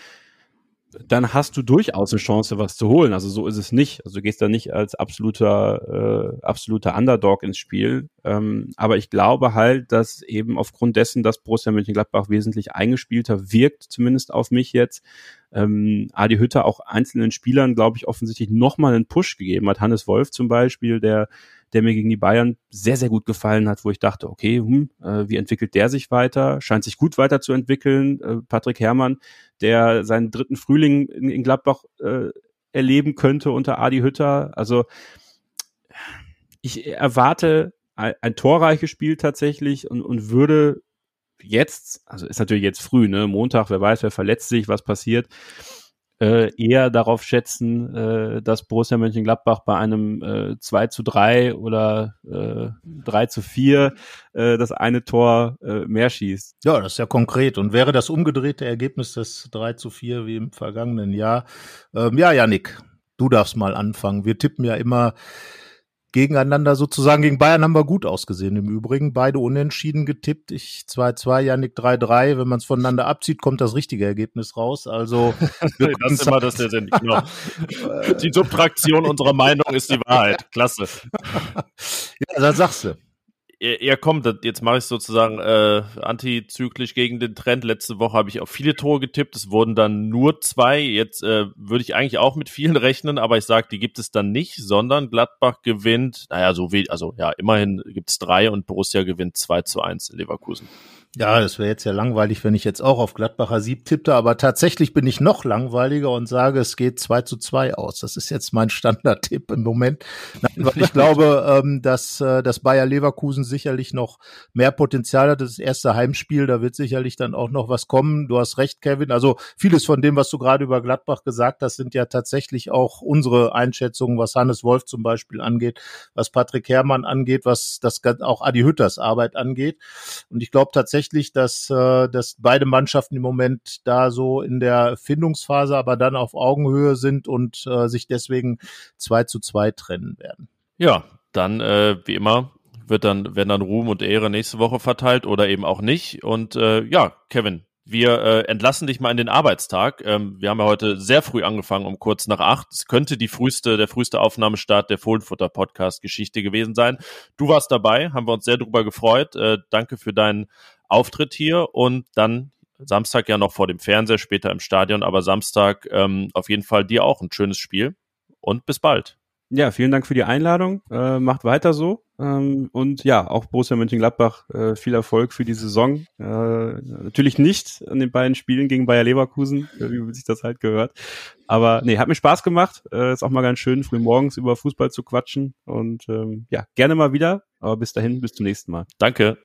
S4: dann hast du durchaus eine Chance, was zu holen. Also so ist es nicht. Also du gehst da nicht als absoluter, äh, absoluter Underdog ins Spiel. Ähm, aber ich glaube halt, dass eben aufgrund dessen, dass Borussia Mönchengladbach wesentlich eingespielter wirkt, zumindest auf mich jetzt, ähm, Adi Hütter auch einzelnen Spielern, glaube ich, offensichtlich nochmal einen Push gegeben hat. Hannes Wolf zum Beispiel, der der mir gegen die Bayern sehr, sehr gut gefallen hat, wo ich dachte, okay, hm, äh, wie entwickelt der sich weiter? Scheint sich gut weiterzuentwickeln. Äh, Patrick Herrmann, der seinen dritten Frühling in, in Gladbach äh, erleben könnte unter Adi Hütter. Also ich erwarte ein, ein torreiches Spiel tatsächlich und, und würde jetzt, also ist natürlich jetzt früh, ne, Montag, wer weiß, wer verletzt sich, was passiert äh, eher darauf schätzen, äh, dass Borussia Mönchengladbach bei einem äh, 2 zu 3 oder äh, 3 zu 4 äh, das eine Tor äh, mehr schießt.
S3: Ja, das ist ja konkret. Und wäre das umgedrehte Ergebnis des 3 zu 4 wie im vergangenen Jahr? Ähm, ja, Janik, du darfst mal anfangen. Wir tippen ja immer gegeneinander sozusagen. Gegen Bayern haben wir gut ausgesehen im Übrigen. Beide unentschieden getippt. Ich 2-2, Yannick 3-3. Wenn man es voneinander abzieht, kommt das richtige Ergebnis raus. Also [LAUGHS]
S2: das ist immer das der Sinn. Genau. [LAUGHS] die Subtraktion unserer Meinung ist die Wahrheit. Klasse. [LAUGHS]
S3: ja, das sagst du
S2: ja, komm, jetzt mache ich sozusagen äh, antizyklisch gegen den Trend. Letzte Woche habe ich auf viele Tore getippt. Es wurden dann nur zwei. Jetzt äh, würde ich eigentlich auch mit vielen [LAUGHS] rechnen, aber ich sage, die gibt es dann nicht, sondern Gladbach gewinnt, naja, so wie, also ja, immerhin gibt es drei und Borussia gewinnt 2 zu 1 in Leverkusen.
S3: Ja, das wäre jetzt ja langweilig, wenn ich jetzt auch auf Gladbacher Sieb tippte, aber tatsächlich bin ich noch langweiliger und sage, es geht 2 zu 2 aus. Das ist jetzt mein [LAUGHS] Standardtipp im Moment. Nein, weil ich glaube, ähm, dass, äh, dass Bayer Leverkusen sicherlich noch mehr Potenzial hat. Das erste Heimspiel, da wird sicherlich dann auch noch was kommen. Du hast recht, Kevin. Also vieles von dem, was du gerade über Gladbach gesagt hast, sind ja tatsächlich auch unsere Einschätzungen, was Hannes Wolf zum Beispiel angeht, was Patrick Herrmann angeht, was das auch Adi Hütters Arbeit angeht. Und ich glaube tatsächlich, tatsächlich, dass, äh, dass beide Mannschaften im Moment da so in der Findungsphase, aber dann auf Augenhöhe sind und äh, sich deswegen zwei zu zwei trennen werden.
S2: Ja, dann äh, wie immer wird dann werden dann Ruhm und Ehre nächste Woche verteilt oder eben auch nicht. Und äh, ja, Kevin, wir äh, entlassen dich mal in den Arbeitstag. Ähm, wir haben ja heute sehr früh angefangen, um kurz nach acht. Es könnte die früheste, der früheste Aufnahmestart der Fohlenfutter Podcast Geschichte gewesen sein. Du warst dabei, haben wir uns sehr drüber gefreut. Äh, danke für deinen Auftritt hier und dann Samstag ja noch vor dem Fernseher, später im Stadion, aber Samstag ähm, auf jeden Fall dir auch ein schönes Spiel und bis bald.
S4: Ja, vielen Dank für die Einladung. Äh, macht weiter so. Ähm, und ja, auch Borussia Mönchengladbach, äh, viel Erfolg für die Saison. Äh, natürlich nicht an den beiden Spielen gegen Bayer Leverkusen, äh, wie sich das halt gehört. Aber nee, hat mir Spaß gemacht. Äh, ist auch mal ganz schön, früh morgens über Fußball zu quatschen. Und ähm, ja, gerne mal wieder. Aber bis dahin, bis zum nächsten Mal.
S2: Danke.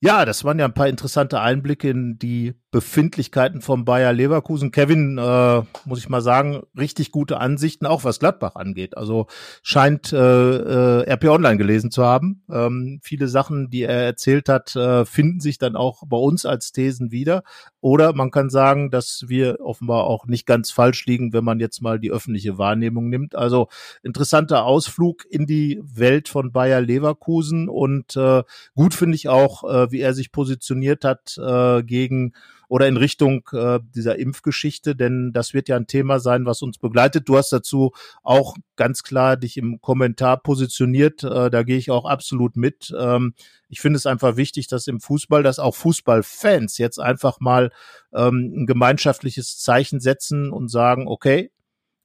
S3: Ja, das waren ja ein paar interessante Einblicke in die Befindlichkeiten vom Bayer Leverkusen. Kevin, äh, muss ich mal sagen, richtig gute Ansichten, auch was Gladbach angeht. Also scheint äh, äh, RP Online gelesen zu haben. Ähm, viele Sachen, die er erzählt hat, äh, finden sich dann auch bei uns als Thesen wieder. Oder man kann sagen, dass wir offenbar auch nicht ganz falsch liegen, wenn man jetzt mal die öffentliche Wahrnehmung nimmt. Also interessanter Ausflug in die Welt von Bayer Leverkusen und äh, gut finde ich auch, äh, wie er sich positioniert hat äh, gegen oder in Richtung äh, dieser Impfgeschichte, denn das wird ja ein Thema sein, was uns begleitet. Du hast dazu auch ganz klar dich im Kommentar positioniert, äh, da gehe ich auch absolut mit. Ähm, ich finde es einfach wichtig, dass im Fußball, dass auch Fußballfans jetzt einfach mal ähm, ein gemeinschaftliches Zeichen setzen und sagen, okay,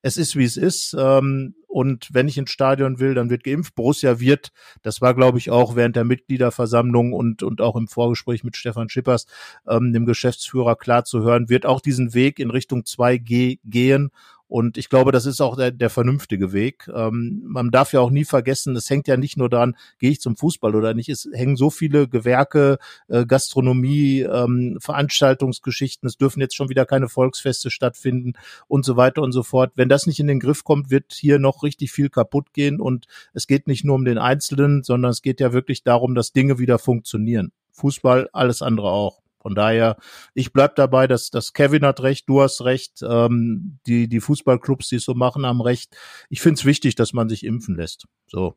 S3: es ist wie es ist. Ähm, und wenn ich ins Stadion will, dann wird geimpft. Borussia wird, das war, glaube ich, auch während der Mitgliederversammlung und, und auch im Vorgespräch mit Stefan Schippers, ähm, dem Geschäftsführer, klar zu hören, wird auch diesen Weg in Richtung 2G gehen und ich glaube, das ist auch der, der vernünftige Weg. Ähm, man darf ja auch nie vergessen, es hängt ja nicht nur daran, gehe ich zum Fußball oder nicht. Es hängen so viele Gewerke, äh, Gastronomie, ähm, Veranstaltungsgeschichten. Es dürfen jetzt schon wieder keine Volksfeste stattfinden und so weiter und so fort. Wenn das nicht in den Griff kommt, wird hier noch richtig viel kaputt gehen. Und es geht nicht nur um den Einzelnen, sondern es geht ja wirklich darum, dass Dinge wieder funktionieren. Fußball, alles andere auch. Von daher, ich bleib dabei, dass, dass Kevin hat recht, du hast recht, ähm, die, die Fußballclubs, die es so machen, haben recht. Ich finde es wichtig, dass man sich impfen lässt. So.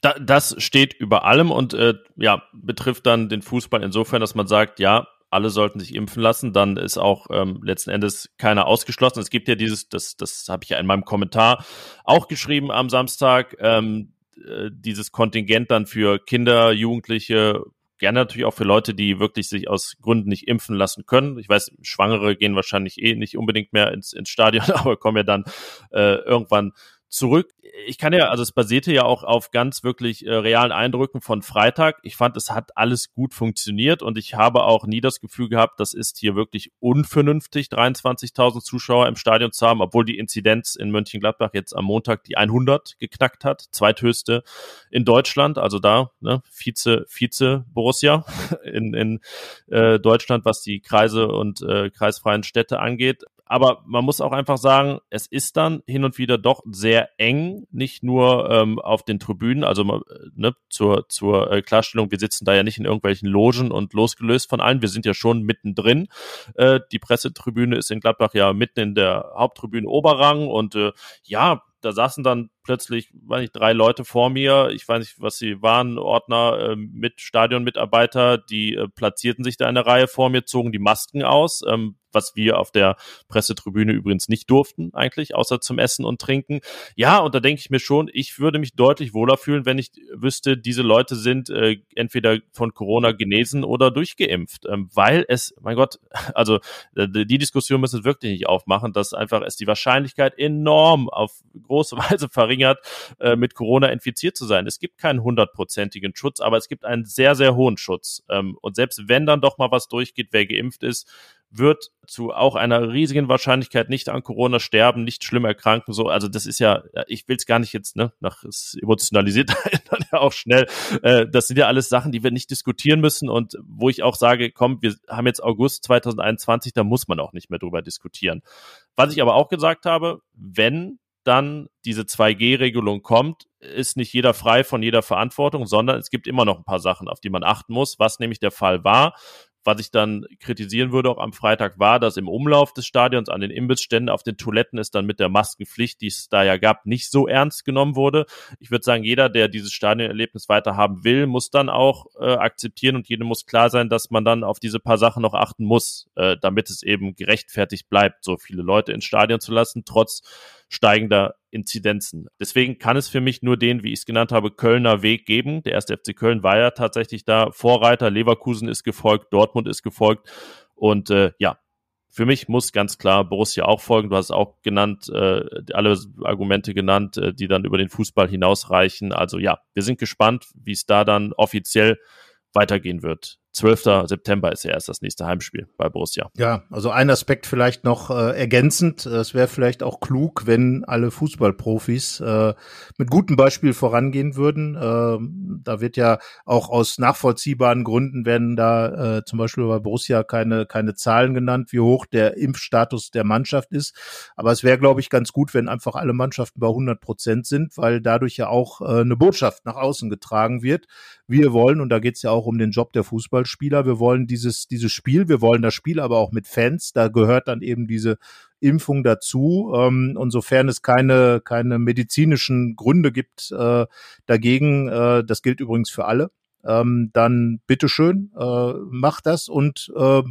S2: Da, das steht über allem und äh, ja, betrifft dann den Fußball insofern, dass man sagt, ja, alle sollten sich impfen lassen, dann ist auch ähm, letzten Endes keiner ausgeschlossen. Es gibt ja dieses, das, das habe ich ja in meinem Kommentar auch geschrieben am Samstag, ähm, äh, dieses Kontingent dann für Kinder, Jugendliche, gerne natürlich auch für Leute, die wirklich sich aus Gründen nicht impfen lassen können. Ich weiß, Schwangere gehen wahrscheinlich eh nicht unbedingt mehr ins, ins Stadion, [LAUGHS] aber kommen ja dann äh, irgendwann zurück. Ich kann ja, also es basierte ja auch auf ganz wirklich äh, realen Eindrücken von Freitag. Ich fand, es hat alles gut funktioniert und ich habe auch nie das Gefühl gehabt, das ist hier wirklich unvernünftig, 23.000 Zuschauer im Stadion zu haben, obwohl die Inzidenz in Mönchengladbach jetzt am Montag die 100 geknackt hat, zweithöchste in Deutschland, also da ne, Vize, Vize Borussia [LAUGHS] in, in äh, Deutschland, was die Kreise und äh, kreisfreien Städte angeht aber man muss auch einfach sagen, es ist dann hin und wieder doch sehr eng, nicht nur ähm, auf den Tribünen, also ne, zur, zur äh, Klarstellung, wir sitzen da ja nicht in irgendwelchen Logen und losgelöst von allen, wir sind ja schon mittendrin. Äh, die Pressetribüne ist in Gladbach ja mitten in der Haupttribüne Oberrang und äh, ja, da saßen dann plötzlich, weiß nicht, drei Leute vor mir, ich weiß nicht, was sie waren, Ordner äh, mit Stadionmitarbeiter, die äh, platzierten sich da in der Reihe vor mir, zogen die Masken aus. Ähm, was wir auf der Pressetribüne übrigens nicht durften, eigentlich, außer zum Essen und Trinken. Ja, und da denke ich mir schon, ich würde mich deutlich wohler fühlen, wenn ich wüsste, diese Leute sind äh, entweder von Corona genesen oder durchgeimpft, ähm, weil es, mein Gott, [LAUGHS] also äh, die Diskussion müssen wir wirklich nicht aufmachen, dass einfach es die Wahrscheinlichkeit enorm auf große [LAUGHS] Weise verringert, äh, mit Corona infiziert zu sein. Es gibt keinen hundertprozentigen Schutz, aber es gibt einen sehr, sehr hohen Schutz. Ähm, und selbst wenn dann doch mal was durchgeht, wer geimpft ist, wird zu auch einer riesigen Wahrscheinlichkeit nicht an Corona sterben, nicht schlimm erkranken. So, also das ist ja, ich will es gar nicht jetzt, ne, nach es emotionalisiert [LAUGHS] dann ja auch schnell. Äh, das sind ja alles Sachen, die wir nicht diskutieren müssen und wo ich auch sage, komm, wir haben jetzt August 2021, da muss man auch nicht mehr drüber diskutieren. Was ich aber auch gesagt habe, wenn dann diese 2G-Regelung kommt, ist nicht jeder frei von jeder Verantwortung, sondern es gibt immer noch ein paar Sachen, auf die man achten muss, was nämlich der Fall war. Was ich dann kritisieren würde auch am Freitag war, dass im Umlauf des Stadions an den Imbissständen auf den Toiletten es dann mit der Maskenpflicht, die es da ja gab, nicht so ernst genommen wurde. Ich würde sagen, jeder, der dieses Stadionerlebnis weiter haben will, muss dann auch äh, akzeptieren und jedem muss klar sein, dass man dann auf diese paar Sachen noch achten muss, äh, damit es eben gerechtfertigt bleibt, so viele Leute ins Stadion zu lassen, trotz steigender Inzidenzen. Deswegen kann es für mich nur den, wie ich es genannt habe, Kölner Weg geben. Der erste FC Köln war ja tatsächlich da Vorreiter. Leverkusen ist gefolgt, Dortmund ist gefolgt. Und äh, ja, für mich muss ganz klar Borussia auch folgen. Du hast auch genannt, äh, alle Argumente genannt, äh, die dann über den Fußball hinausreichen. Also ja, wir sind gespannt, wie es da dann offiziell weitergehen wird. 12. September ist ja erst das nächste Heimspiel bei Borussia.
S3: Ja, also ein Aspekt vielleicht noch äh, ergänzend. Es wäre vielleicht auch klug, wenn alle Fußballprofis äh, mit gutem Beispiel vorangehen würden. Äh, da wird ja auch aus nachvollziehbaren Gründen werden da äh, zum Beispiel bei Borussia keine, keine Zahlen genannt, wie hoch der Impfstatus der Mannschaft ist. Aber es wäre, glaube ich, ganz gut, wenn einfach alle Mannschaften bei 100 Prozent sind, weil dadurch ja auch äh, eine Botschaft nach außen getragen wird. Wir wollen, und da geht es ja auch um den Job der Fußball Fußballspieler. Wir wollen dieses, dieses Spiel, wir wollen das Spiel aber auch mit Fans. Da gehört dann eben diese Impfung dazu. Ähm, und sofern es keine, keine medizinischen Gründe gibt äh, dagegen, äh, das gilt übrigens für alle, ähm, dann bitteschön, äh, macht das und äh,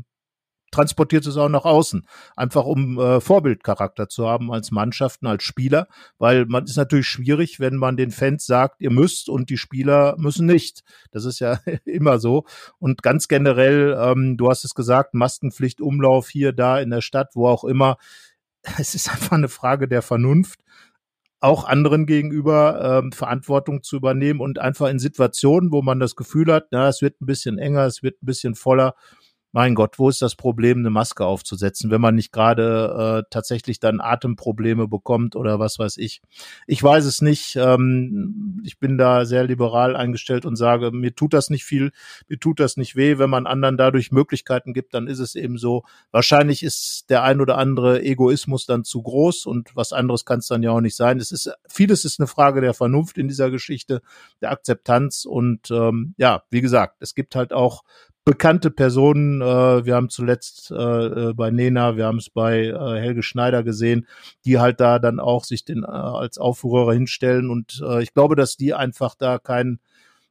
S3: transportiert es auch nach außen. Einfach um äh, Vorbildcharakter zu haben als Mannschaften, als Spieler, weil man ist natürlich schwierig, wenn man den Fans sagt, ihr müsst und die Spieler müssen nicht. Das ist ja [LAUGHS] immer so. Und ganz generell, ähm, du hast es gesagt, Maskenpflicht, Umlauf hier, da in der Stadt, wo auch immer. [LAUGHS] Es ist einfach eine Frage der Vernunft auch anderen gegenüber ähm, Verantwortung zu übernehmen und einfach in Situationen, wo man das Gefühl hat, na, es wird ein bisschen enger, es wird ein bisschen voller, mein Gott, wo ist das Problem, eine Maske aufzusetzen, wenn man nicht gerade äh, tatsächlich dann Atemprobleme bekommt oder was weiß ich. Ich weiß es nicht. Ähm, ich bin da sehr liberal eingestellt und sage, mir tut das nicht viel, mir tut das nicht weh. Wenn man anderen dadurch Möglichkeiten gibt, dann ist es eben so. Wahrscheinlich ist der ein oder andere Egoismus dann zu groß und was anderes kann es dann ja auch nicht sein. Es ist vieles ist eine Frage der Vernunft in dieser Geschichte, der Akzeptanz und ähm, ja, wie gesagt, es gibt halt auch bekannte Personen. Äh, wir haben zuletzt äh, äh, bei Nena, wir haben es bei äh, Helge Schneider gesehen, die halt da dann auch sich den äh, als Aufrührer hinstellen. Und äh, ich glaube, dass die einfach da keinen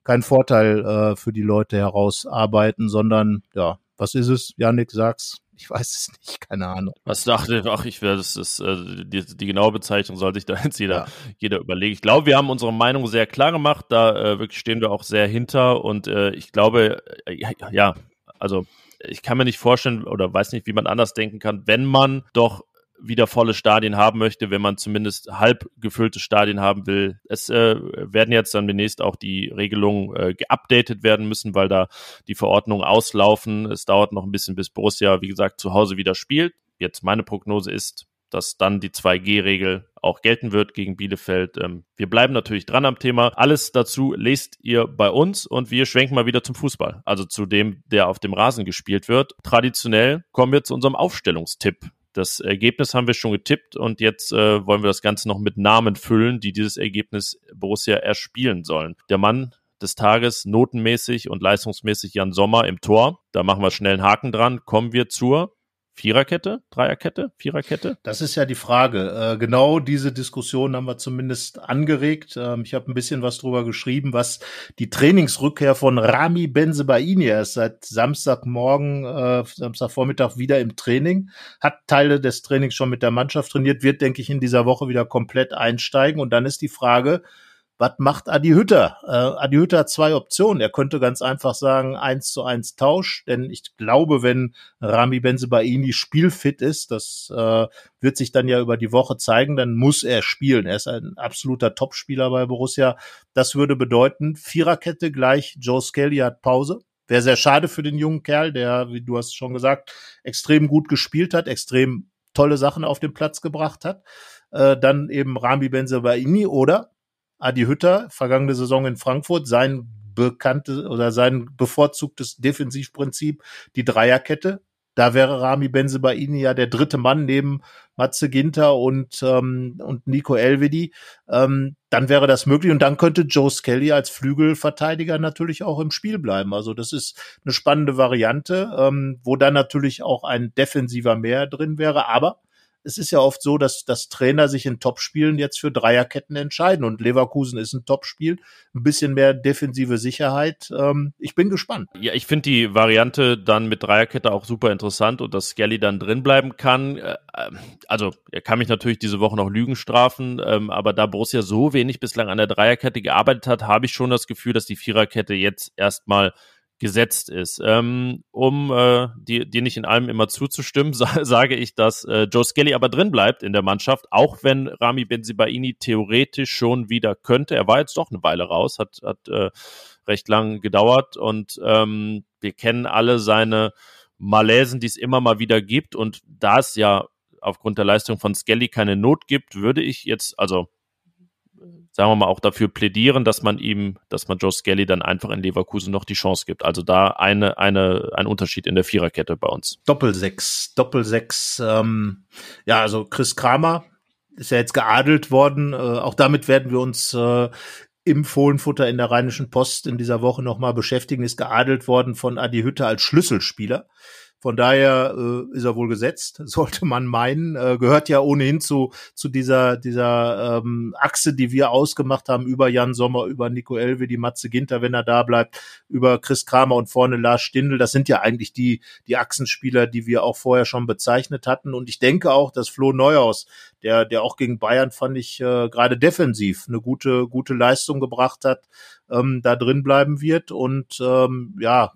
S3: kein Vorteil äh, für die Leute herausarbeiten, sondern ja, was ist es? Janik, sag's. Ich weiß es nicht, keine Ahnung.
S2: Was dachte, ach, ich werde, das ist, äh, die, die genaue Bezeichnung soll sich da [LAUGHS] jetzt jeder, ja. jeder überlegen. Ich glaube, wir haben unsere Meinung sehr klar gemacht, da äh, wirklich stehen wir auch sehr hinter und äh, ich glaube, äh, ja, also ich kann mir nicht vorstellen oder weiß nicht, wie man anders denken kann, wenn man doch wieder volle Stadien haben möchte, wenn man zumindest halb gefüllte Stadien haben will. Es äh, werden jetzt dann demnächst auch die Regelungen äh, geupdatet werden müssen, weil da die Verordnungen auslaufen. Es dauert noch ein bisschen, bis Borussia, wie gesagt, zu Hause wieder spielt. Jetzt meine Prognose ist, dass dann die 2G-Regel auch gelten wird gegen Bielefeld. Ähm, wir bleiben natürlich dran am Thema. Alles dazu lest ihr bei uns und wir schwenken mal wieder zum Fußball, also zu dem, der auf dem Rasen gespielt wird. Traditionell kommen wir zu unserem Aufstellungstipp. Das Ergebnis haben wir schon getippt und jetzt äh, wollen wir das Ganze noch mit Namen füllen, die dieses Ergebnis Borussia erspielen sollen. Der Mann des Tages notenmäßig und leistungsmäßig Jan Sommer im Tor. Da machen wir schnell einen Haken dran. Kommen wir zur Viererkette, Dreierkette, Viererkette?
S3: Das ist ja die Frage. Äh, genau diese Diskussion haben wir zumindest angeregt. Ähm, ich habe ein bisschen was drüber geschrieben, was die Trainingsrückkehr von Rami Benzebaini ist seit Samstagmorgen, äh, Samstagvormittag wieder im Training, hat Teile des Trainings schon mit der Mannschaft trainiert, wird, denke ich, in dieser Woche wieder komplett einsteigen. Und dann ist die Frage, was macht Adi Hütter? Äh, Adi Hütter hat zwei Optionen. Er könnte ganz einfach sagen, eins zu eins Tausch, denn ich glaube, wenn Rami Benzebaini spielfit ist, das äh, wird sich dann ja über die Woche zeigen, dann muss er spielen. Er ist ein absoluter Topspieler bei Borussia. Das würde bedeuten, Viererkette gleich, Joe Skelly hat Pause. Wäre sehr schade für den jungen Kerl, der, wie du hast schon gesagt, extrem gut gespielt hat, extrem tolle Sachen auf den Platz gebracht hat. Äh, dann eben Rami Benzebaini oder Adi Hütter, vergangene Saison in Frankfurt, sein bekanntes oder sein bevorzugtes Defensivprinzip, die Dreierkette. Da wäre Rami Benzebaini ja der dritte Mann neben Matze Ginter und, ähm, und Nico Elvedi. Ähm, dann wäre das möglich und dann könnte Joe Skelly als Flügelverteidiger natürlich auch im Spiel bleiben. Also das ist eine spannende Variante, ähm, wo dann natürlich auch ein defensiver mehr drin wäre. Aber es ist ja oft so, dass, dass Trainer sich in Topspielen jetzt für Dreierketten entscheiden und Leverkusen ist ein Topspiel, ein bisschen mehr defensive Sicherheit. Ähm, ich bin gespannt.
S2: Ja, ich finde die Variante dann mit Dreierkette auch super interessant und dass Skelly dann drin bleiben kann. Äh, ähm, also er kann mich natürlich diese Woche noch Lügen strafen, ähm, aber da Borussia so wenig bislang an der Dreierkette gearbeitet hat, habe ich schon das Gefühl, dass die Viererkette jetzt erstmal gesetzt ist. Ähm, um äh, dir die nicht in allem immer zuzustimmen, [LAUGHS] sa sage ich, dass äh, Joe Skelly aber drin bleibt in der Mannschaft, auch wenn Rami Benzibaini theoretisch schon wieder könnte. Er war jetzt doch eine Weile raus, hat, hat äh, recht lang gedauert und ähm, wir kennen alle seine Malaisen, die es immer mal wieder gibt und da es ja aufgrund der Leistung von Skelly keine Not gibt, würde ich jetzt, also sagen wir mal, auch dafür plädieren, dass man ihm, dass man Joe Skelly dann einfach in Leverkusen noch die Chance gibt. Also da eine, eine, ein Unterschied in der Viererkette bei uns.
S3: Doppelsechs, Doppelsechs, ähm, ja, also Chris Kramer ist ja jetzt geadelt worden. Äh, auch damit werden wir uns äh, im Fohlenfutter in der Rheinischen Post in dieser Woche nochmal beschäftigen, ist geadelt worden von Adi Hütte als Schlüsselspieler. Von daher äh, ist er wohl gesetzt, [LAUGHS] sollte man meinen. Äh, gehört ja ohnehin zu, zu dieser, dieser ähm, Achse, die wir ausgemacht haben, über Jan Sommer, über Nico Elve, die Matze Ginter, wenn er da bleibt, über Chris Kramer und vorne Lars Stindl. Das sind ja eigentlich die, die Achsenspieler, die wir auch vorher schon bezeichnet hatten. Und ich denke auch, dass Flo Neuhaus, der, der auch gegen Bayern, fand ich, äh, gerade defensiv eine gute, gute Leistung gebracht hat, ähm, da drin bleiben wird. Und ähm, ja,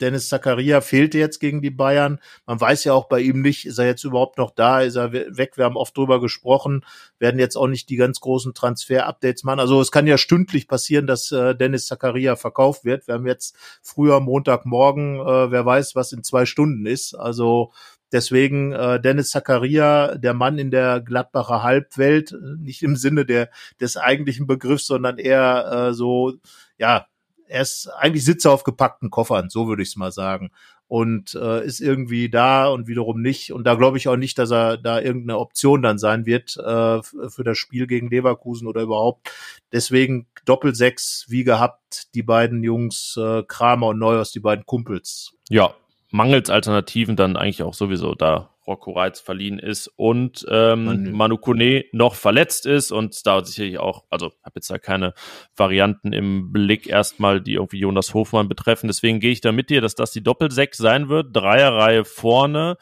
S3: Dennis Zakaria fehlte jetzt gegen die Bayern. Man weiß ja auch bei ihm nicht, ist er jetzt überhaupt noch da, ist er weg? Wir haben oft drüber gesprochen, werden jetzt auch nicht die ganz großen Transfer-Updates machen. Also es kann ja stündlich passieren, dass äh, Dennis Zakaria verkauft wird. Wir haben jetzt früher Montagmorgen, äh, wer weiß, was in zwei Stunden ist. Also Deswegen äh, Dennis Zakaria, der Mann in der Gladbacher Halbwelt, nicht im Sinne der des eigentlichen Begriffs, sondern eher äh, so, ja, er ist eigentlich Sitzer auf gepackten Koffern, so würde ich es mal sagen. Und äh, ist irgendwie da und wiederum nicht. Und da glaube ich auch nicht, dass er da irgendeine Option dann sein wird äh, für das Spiel gegen Leverkusen oder überhaupt. Deswegen Doppelsechs, wie gehabt, die beiden Jungs äh, Kramer und Neuhaus, die beiden Kumpels.
S2: Ja, mangels Alternativen dann eigentlich auch sowieso da Rocco Reitz verliehen ist und ähm, Manu Kone noch verletzt ist und da sicherlich auch, also habe jetzt da keine Varianten im Blick erstmal, die irgendwie Jonas Hofmann betreffen. Deswegen gehe ich da mit dir, dass das die Doppelsechs sein wird. Dreierreihe vorne.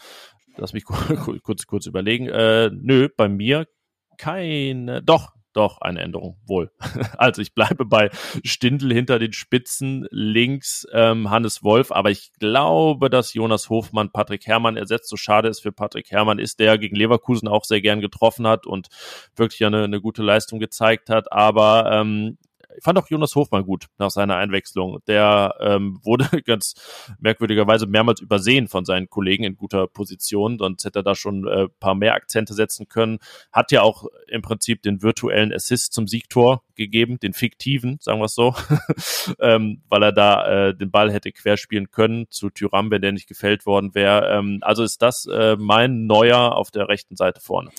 S2: Lass mich [LAUGHS] kurz, kurz überlegen. Äh, nö, bei mir keine. Doch, doch, eine Änderung, wohl. [LAUGHS] Also ich bleibe bei Stindl hinter den Spitzen, links ähm, Hannes Wolf, aber ich glaube, dass Jonas Hofmann Patrick Herrmann ersetzt. So schade es für Patrick Herrmann ist, der gegen Leverkusen auch sehr gern getroffen hat und wirklich eine, eine gute Leistung gezeigt hat. Aber ähm, ich fand auch Jonas Hofmann gut nach seiner Einwechslung. Der ähm, wurde [LAUGHS] ganz merkwürdigerweise mehrmals übersehen von seinen Kollegen in guter Position, sonst hätte er da schon äh, paar mehr Akzente setzen können. Hat ja auch im Prinzip den virtuellen Assist zum Siegtor gegeben, den fiktiven, sagen wir es so, [LAUGHS] ähm, weil er da äh, den Ball hätte querspielen können zu Tyram, wenn der nicht gefällt worden wäre. Ähm, also ist das äh, mein Neuer auf der rechten Seite vorne.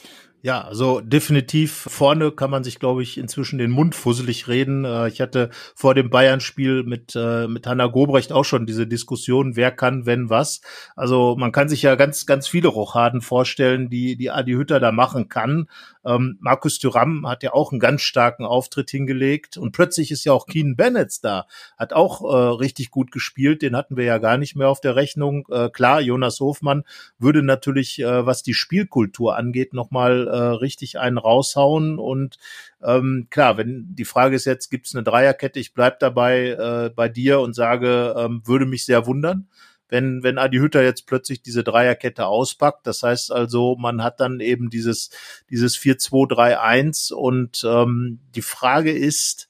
S3: Ja, also definitiv vorne kann man sich, glaube ich, inzwischen den Mund fusselig reden. Äh, ich hatte vor dem Bayern-Spiel mit, äh, mit Hanna Gobrecht auch schon diese Diskussion, wer kann, wenn was. Also man kann sich ja ganz, ganz viele Rochaden vorstellen, die, die Adi Hütter da machen kann. Ähm, Markus Thuram hat ja auch einen ganz starken Auftritt hingelegt und plötzlich ist ja auch Keen Bennett da, hat auch äh, richtig gut gespielt, den hatten wir ja gar nicht mehr auf der Rechnung. Äh, klar, Jonas Hofmann würde natürlich, äh, was die Spielkultur angeht, nochmal äh, richtig einen raushauen und ähm, klar, wenn die Frage ist jetzt, gibt es eine Dreierkette, ich bleib dabei äh, bei dir und sage, ähm, würde mich sehr wundern wenn, wenn Adi Hütter jetzt plötzlich diese Dreierkette auspackt. Das heißt also, man hat dann eben dieses, dieses 4-2-3-1 und ähm, die Frage ist,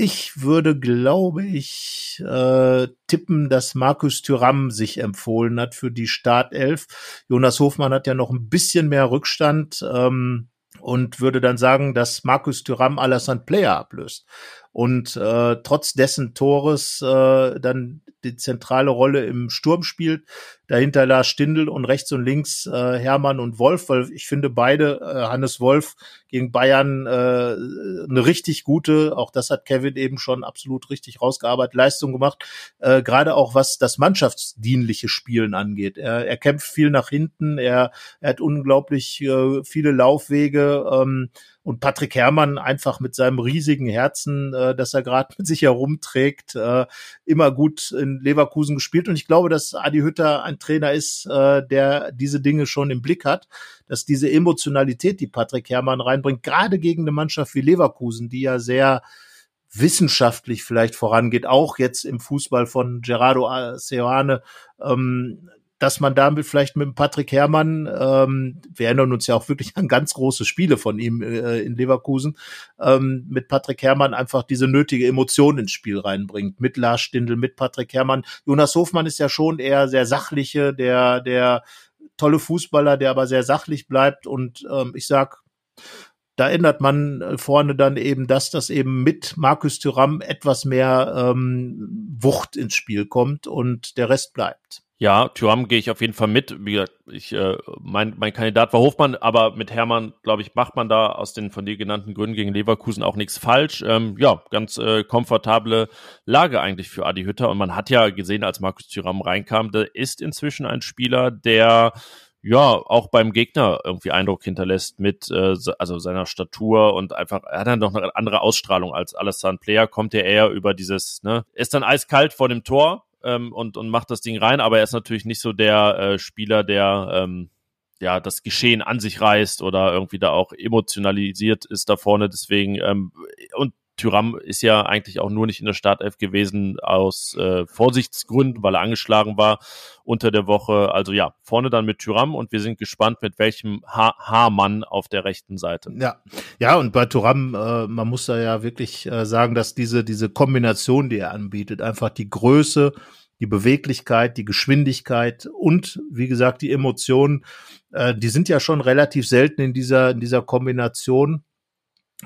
S3: ich würde, glaube ich, äh, tippen, dass Markus Thüram sich empfohlen hat für die Startelf. Jonas Hofmann hat ja noch ein bisschen mehr Rückstand ähm, und würde dann sagen, dass Markus Thüram Alassane Player ablöst und äh, trotz dessen Tores äh, dann die zentrale Rolle im Sturm spielt. Dahinter Lars Stindl und rechts und links äh, Hermann und Wolf, weil ich finde beide, äh, Hannes Wolf gegen Bayern, äh, eine richtig gute, auch das hat Kevin eben schon absolut richtig rausgearbeitet, Leistung gemacht, äh, gerade auch was das mannschaftsdienliche Spielen angeht. Er, er kämpft viel nach hinten, er, er hat unglaublich äh, viele Laufwege, ähm, und Patrick Herrmann einfach mit seinem riesigen Herzen, äh, das er gerade [LAUGHS] mit sich herumträgt, äh, immer gut in Leverkusen gespielt. Und ich glaube, dass Adi Hütter ein Trainer ist, äh, der diese Dinge schon im Blick hat, dass diese Emotionalität, die Patrick Herrmann reinbringt, gerade gegen eine Mannschaft wie Leverkusen, die ja sehr wissenschaftlich vielleicht vorangeht, auch jetzt im Fußball von Gerardo Seoane, ähm, dass man damit vielleicht mit Patrick Herrmann, ähm, wir erinnern uns ja auch wirklich an ganz große Spiele von ihm äh, in Leverkusen, ähm, mit Patrick Herrmann einfach diese nötige Emotion ins Spiel reinbringt. Mit Lars Stindl, mit Patrick Herrmann. Jonas Hofmann ist ja schon eher sehr sachliche, der, der tolle Fußballer, der aber sehr sachlich bleibt. Und ähm, ich sag, da ändert man äh, vorne dann eben das, dass eben mit Markus Thüram etwas mehr ähm, Wucht ins Spiel kommt und der Rest bleibt.
S2: Ja, Thuram gehe ich auf jeden Fall mit. Wie gesagt, ich, äh, mein, mein Kandidat war Hofmann, aber mit Hermann, glaube ich, macht man da aus den von dir genannten Gründen gegen Leverkusen auch nichts falsch. Ähm, ja, ganz äh, komfortable Lage eigentlich für Adi Hütter. Und man hat ja gesehen, als Markus Thuram reinkam, der ist inzwischen ein Spieler, der ja auch beim Gegner irgendwie Eindruck hinterlässt mit äh, also seiner Statur und einfach er hat dann noch eine andere Ausstrahlung als Alassane Player kommt er eher über dieses ne ist dann eiskalt vor dem Tor ähm, und, und macht das Ding rein, aber er ist natürlich nicht so der äh, Spieler, der ähm, ja das Geschehen an sich reißt oder irgendwie da auch emotionalisiert ist da vorne. Deswegen ähm, und Tyram ist ja eigentlich auch nur nicht in der Startelf gewesen aus äh, Vorsichtsgründen, weil er angeschlagen war unter der Woche. Also ja, vorne dann mit Tyram und wir sind gespannt, mit welchem Haarmann auf der rechten Seite.
S3: Ja, ja und bei Tyram, äh, man muss da ja wirklich äh, sagen, dass diese, diese Kombination, die er anbietet, einfach die Größe, die Beweglichkeit, die Geschwindigkeit und wie gesagt die Emotionen, äh, die sind ja schon relativ selten in dieser in dieser Kombination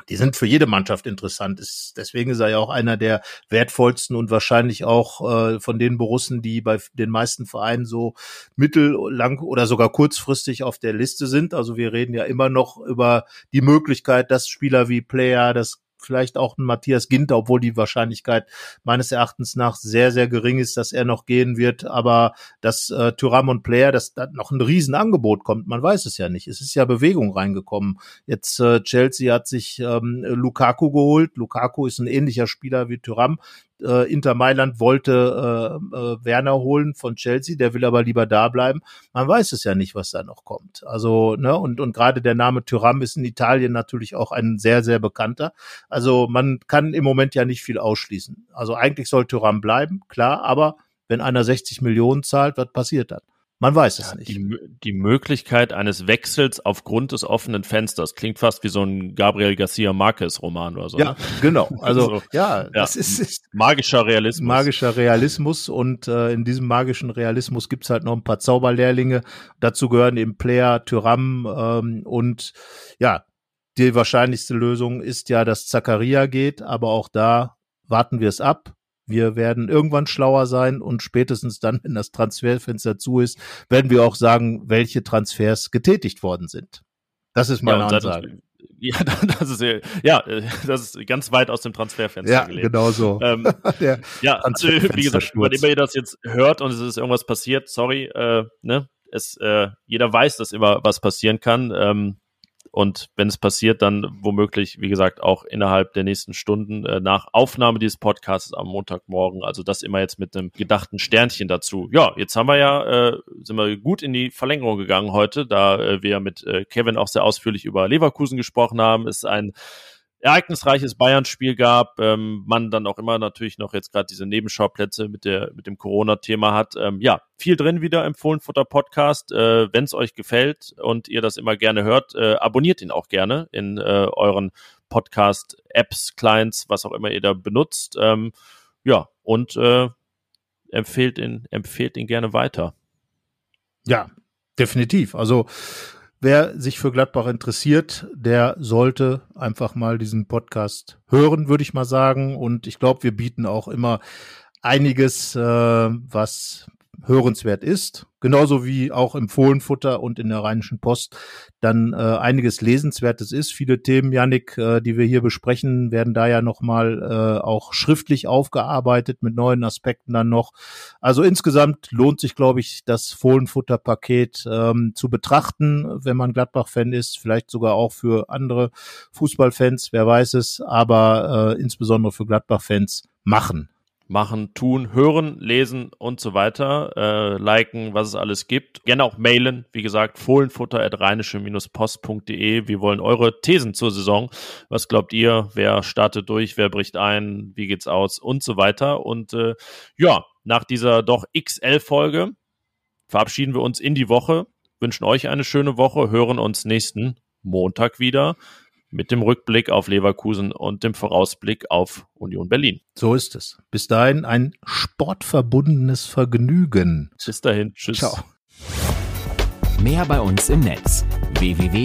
S3: die sind für jede Mannschaft interessant. Ist, deswegen ist er ja auch einer der wertvollsten und wahrscheinlich auch äh, von den Borussen, die bei den meisten Vereinen so mittellang oder sogar kurzfristig auf der Liste sind. Also wir reden ja immer noch über die Möglichkeit, dass Spieler wie Player, das vielleicht auch ein Matthias Ginter, obwohl die Wahrscheinlichkeit meines Erachtens nach sehr, sehr gering ist, dass er noch gehen wird. Aber dass äh, Thuram und Player, dass da noch ein Riesenangebot kommt, man weiß es ja nicht. Es ist ja Bewegung reingekommen. Jetzt äh, Chelsea hat sich ähm, Lukaku geholt. Lukaku ist ein ähnlicher Spieler wie Thuram äh, Inter Mailand wollte äh, äh, Werner holen von Chelsea, der will aber lieber da bleiben. Man weiß es ja nicht, was da noch kommt. Also, ne, und, und gerade der Name Tyram ist in Italien natürlich auch ein sehr, sehr bekannter. Also man kann im Moment ja nicht viel ausschließen. Also eigentlich soll Tyram bleiben, klar, aber wenn einer 60 Millionen zahlt, was passiert dann? Man weiß es ja, nicht.
S2: Die, die, Möglichkeit eines Wechsels aufgrund des offenen Fensters klingt fast wie so ein Gabriel Garcia Marquez Roman oder so.
S3: Ja, ne? genau. [LAUGHS] Also so, ja, das ist, ist,
S2: magischer Realismus.
S3: Magischer Realismus und äh, in diesem magischen Realismus gibt's halt noch ein paar Zauberlehrlinge. Dazu gehören eben Player, Tyram ähm, und ja, die wahrscheinlichste Lösung ist ja, dass Zakaria geht, aber auch da warten wir es ab. Wir werden irgendwann schlauer sein und spätestens dann, wenn das Transferfenster zu ist, werden wir auch sagen, welche Transfers getätigt worden sind. Das ist meine ja, Ansage. [LAUGHS]
S2: Ja, das ist ja, das ist ganz weit aus dem Transferfenster
S3: ja, gelegt. genau so. Ähm, [LAUGHS]
S2: ja, also, wie gesagt, wann immer ihr das jetzt hört und es ist irgendwas passiert, sorry, äh, ne, es, äh, jeder weiß, dass immer was passieren kann. Ähm, und wenn es passiert, dann womöglich, wie gesagt, auch innerhalb der nächsten Stunden äh, nach Aufnahme dieses Podcasts am Montagmorgen. Also das immer jetzt mit einem gedachten Sternchen dazu. Ja, jetzt haben wir ja, äh, sind wir gut in die Verlängerung gegangen heute, da äh, wir mit äh, Kevin auch sehr ausführlich über Leverkusen gesprochen haben. Ist ein ereignisreiches Bayern-Spiel gab, ähm, man dann auch immer natürlich noch jetzt gerade diese Nebenschauplätze mit der mit dem Corona-Thema hat. Ähm, ja, viel drin wieder im Fohlenfutter Podcast. Äh, Wenn es euch gefällt und ihr das immer gerne hört, äh, abonniert ihn auch gerne in äh, euren Podcast-Apps, Clients, was auch immer ihr da benutzt. Ähm, ja, und äh, empfehlt ihn, empfehlt ihn gerne weiter.
S3: Ja, definitiv. Also Wer sich für Gladbach interessiert, der sollte einfach mal diesen Podcast hören, würde ich mal sagen. Und ich glaube, wir bieten auch immer einiges, äh, was hörenswert ist. Genauso wie auch im Fohlenfutter und in der Rheinischen Post dann äh, einiges Lesenswertes ist. Viele Themen, Janik, äh, die wir hier besprechen, werden da ja nochmal äh, auch schriftlich aufgearbeitet mit neuen Aspekten dann noch. Also insgesamt lohnt sich, glaube ich, das Fohlenfutter-Paket ähm, zu betrachten, wenn man Gladbach-Fan ist, vielleicht sogar auch für andere Fußballfans, wer weiß es, aber äh, insbesondere für Gladbach-Fans machen
S2: machen, tun, hören, lesen und so weiter, äh, liken, was es alles gibt. Gerne auch mailen, wie gesagt, fohlenfutter.rheinische-post.de. Wir wollen eure Thesen zur Saison. Was glaubt ihr? Wer startet durch? Wer bricht ein? Wie geht's aus? Und so weiter. Und äh, ja, nach dieser doch XL-Folge verabschieden wir uns in die Woche, wünschen euch eine schöne Woche, hören uns nächsten Montag wieder mit dem Rückblick auf Leverkusen und dem Vorausblick auf Union Berlin.
S3: So ist es. Bis dahin ein sportverbundenes Vergnügen.
S2: Bis dahin. Tschüss. Ciao.
S1: Mehr bei uns im Netz www.rp-online.de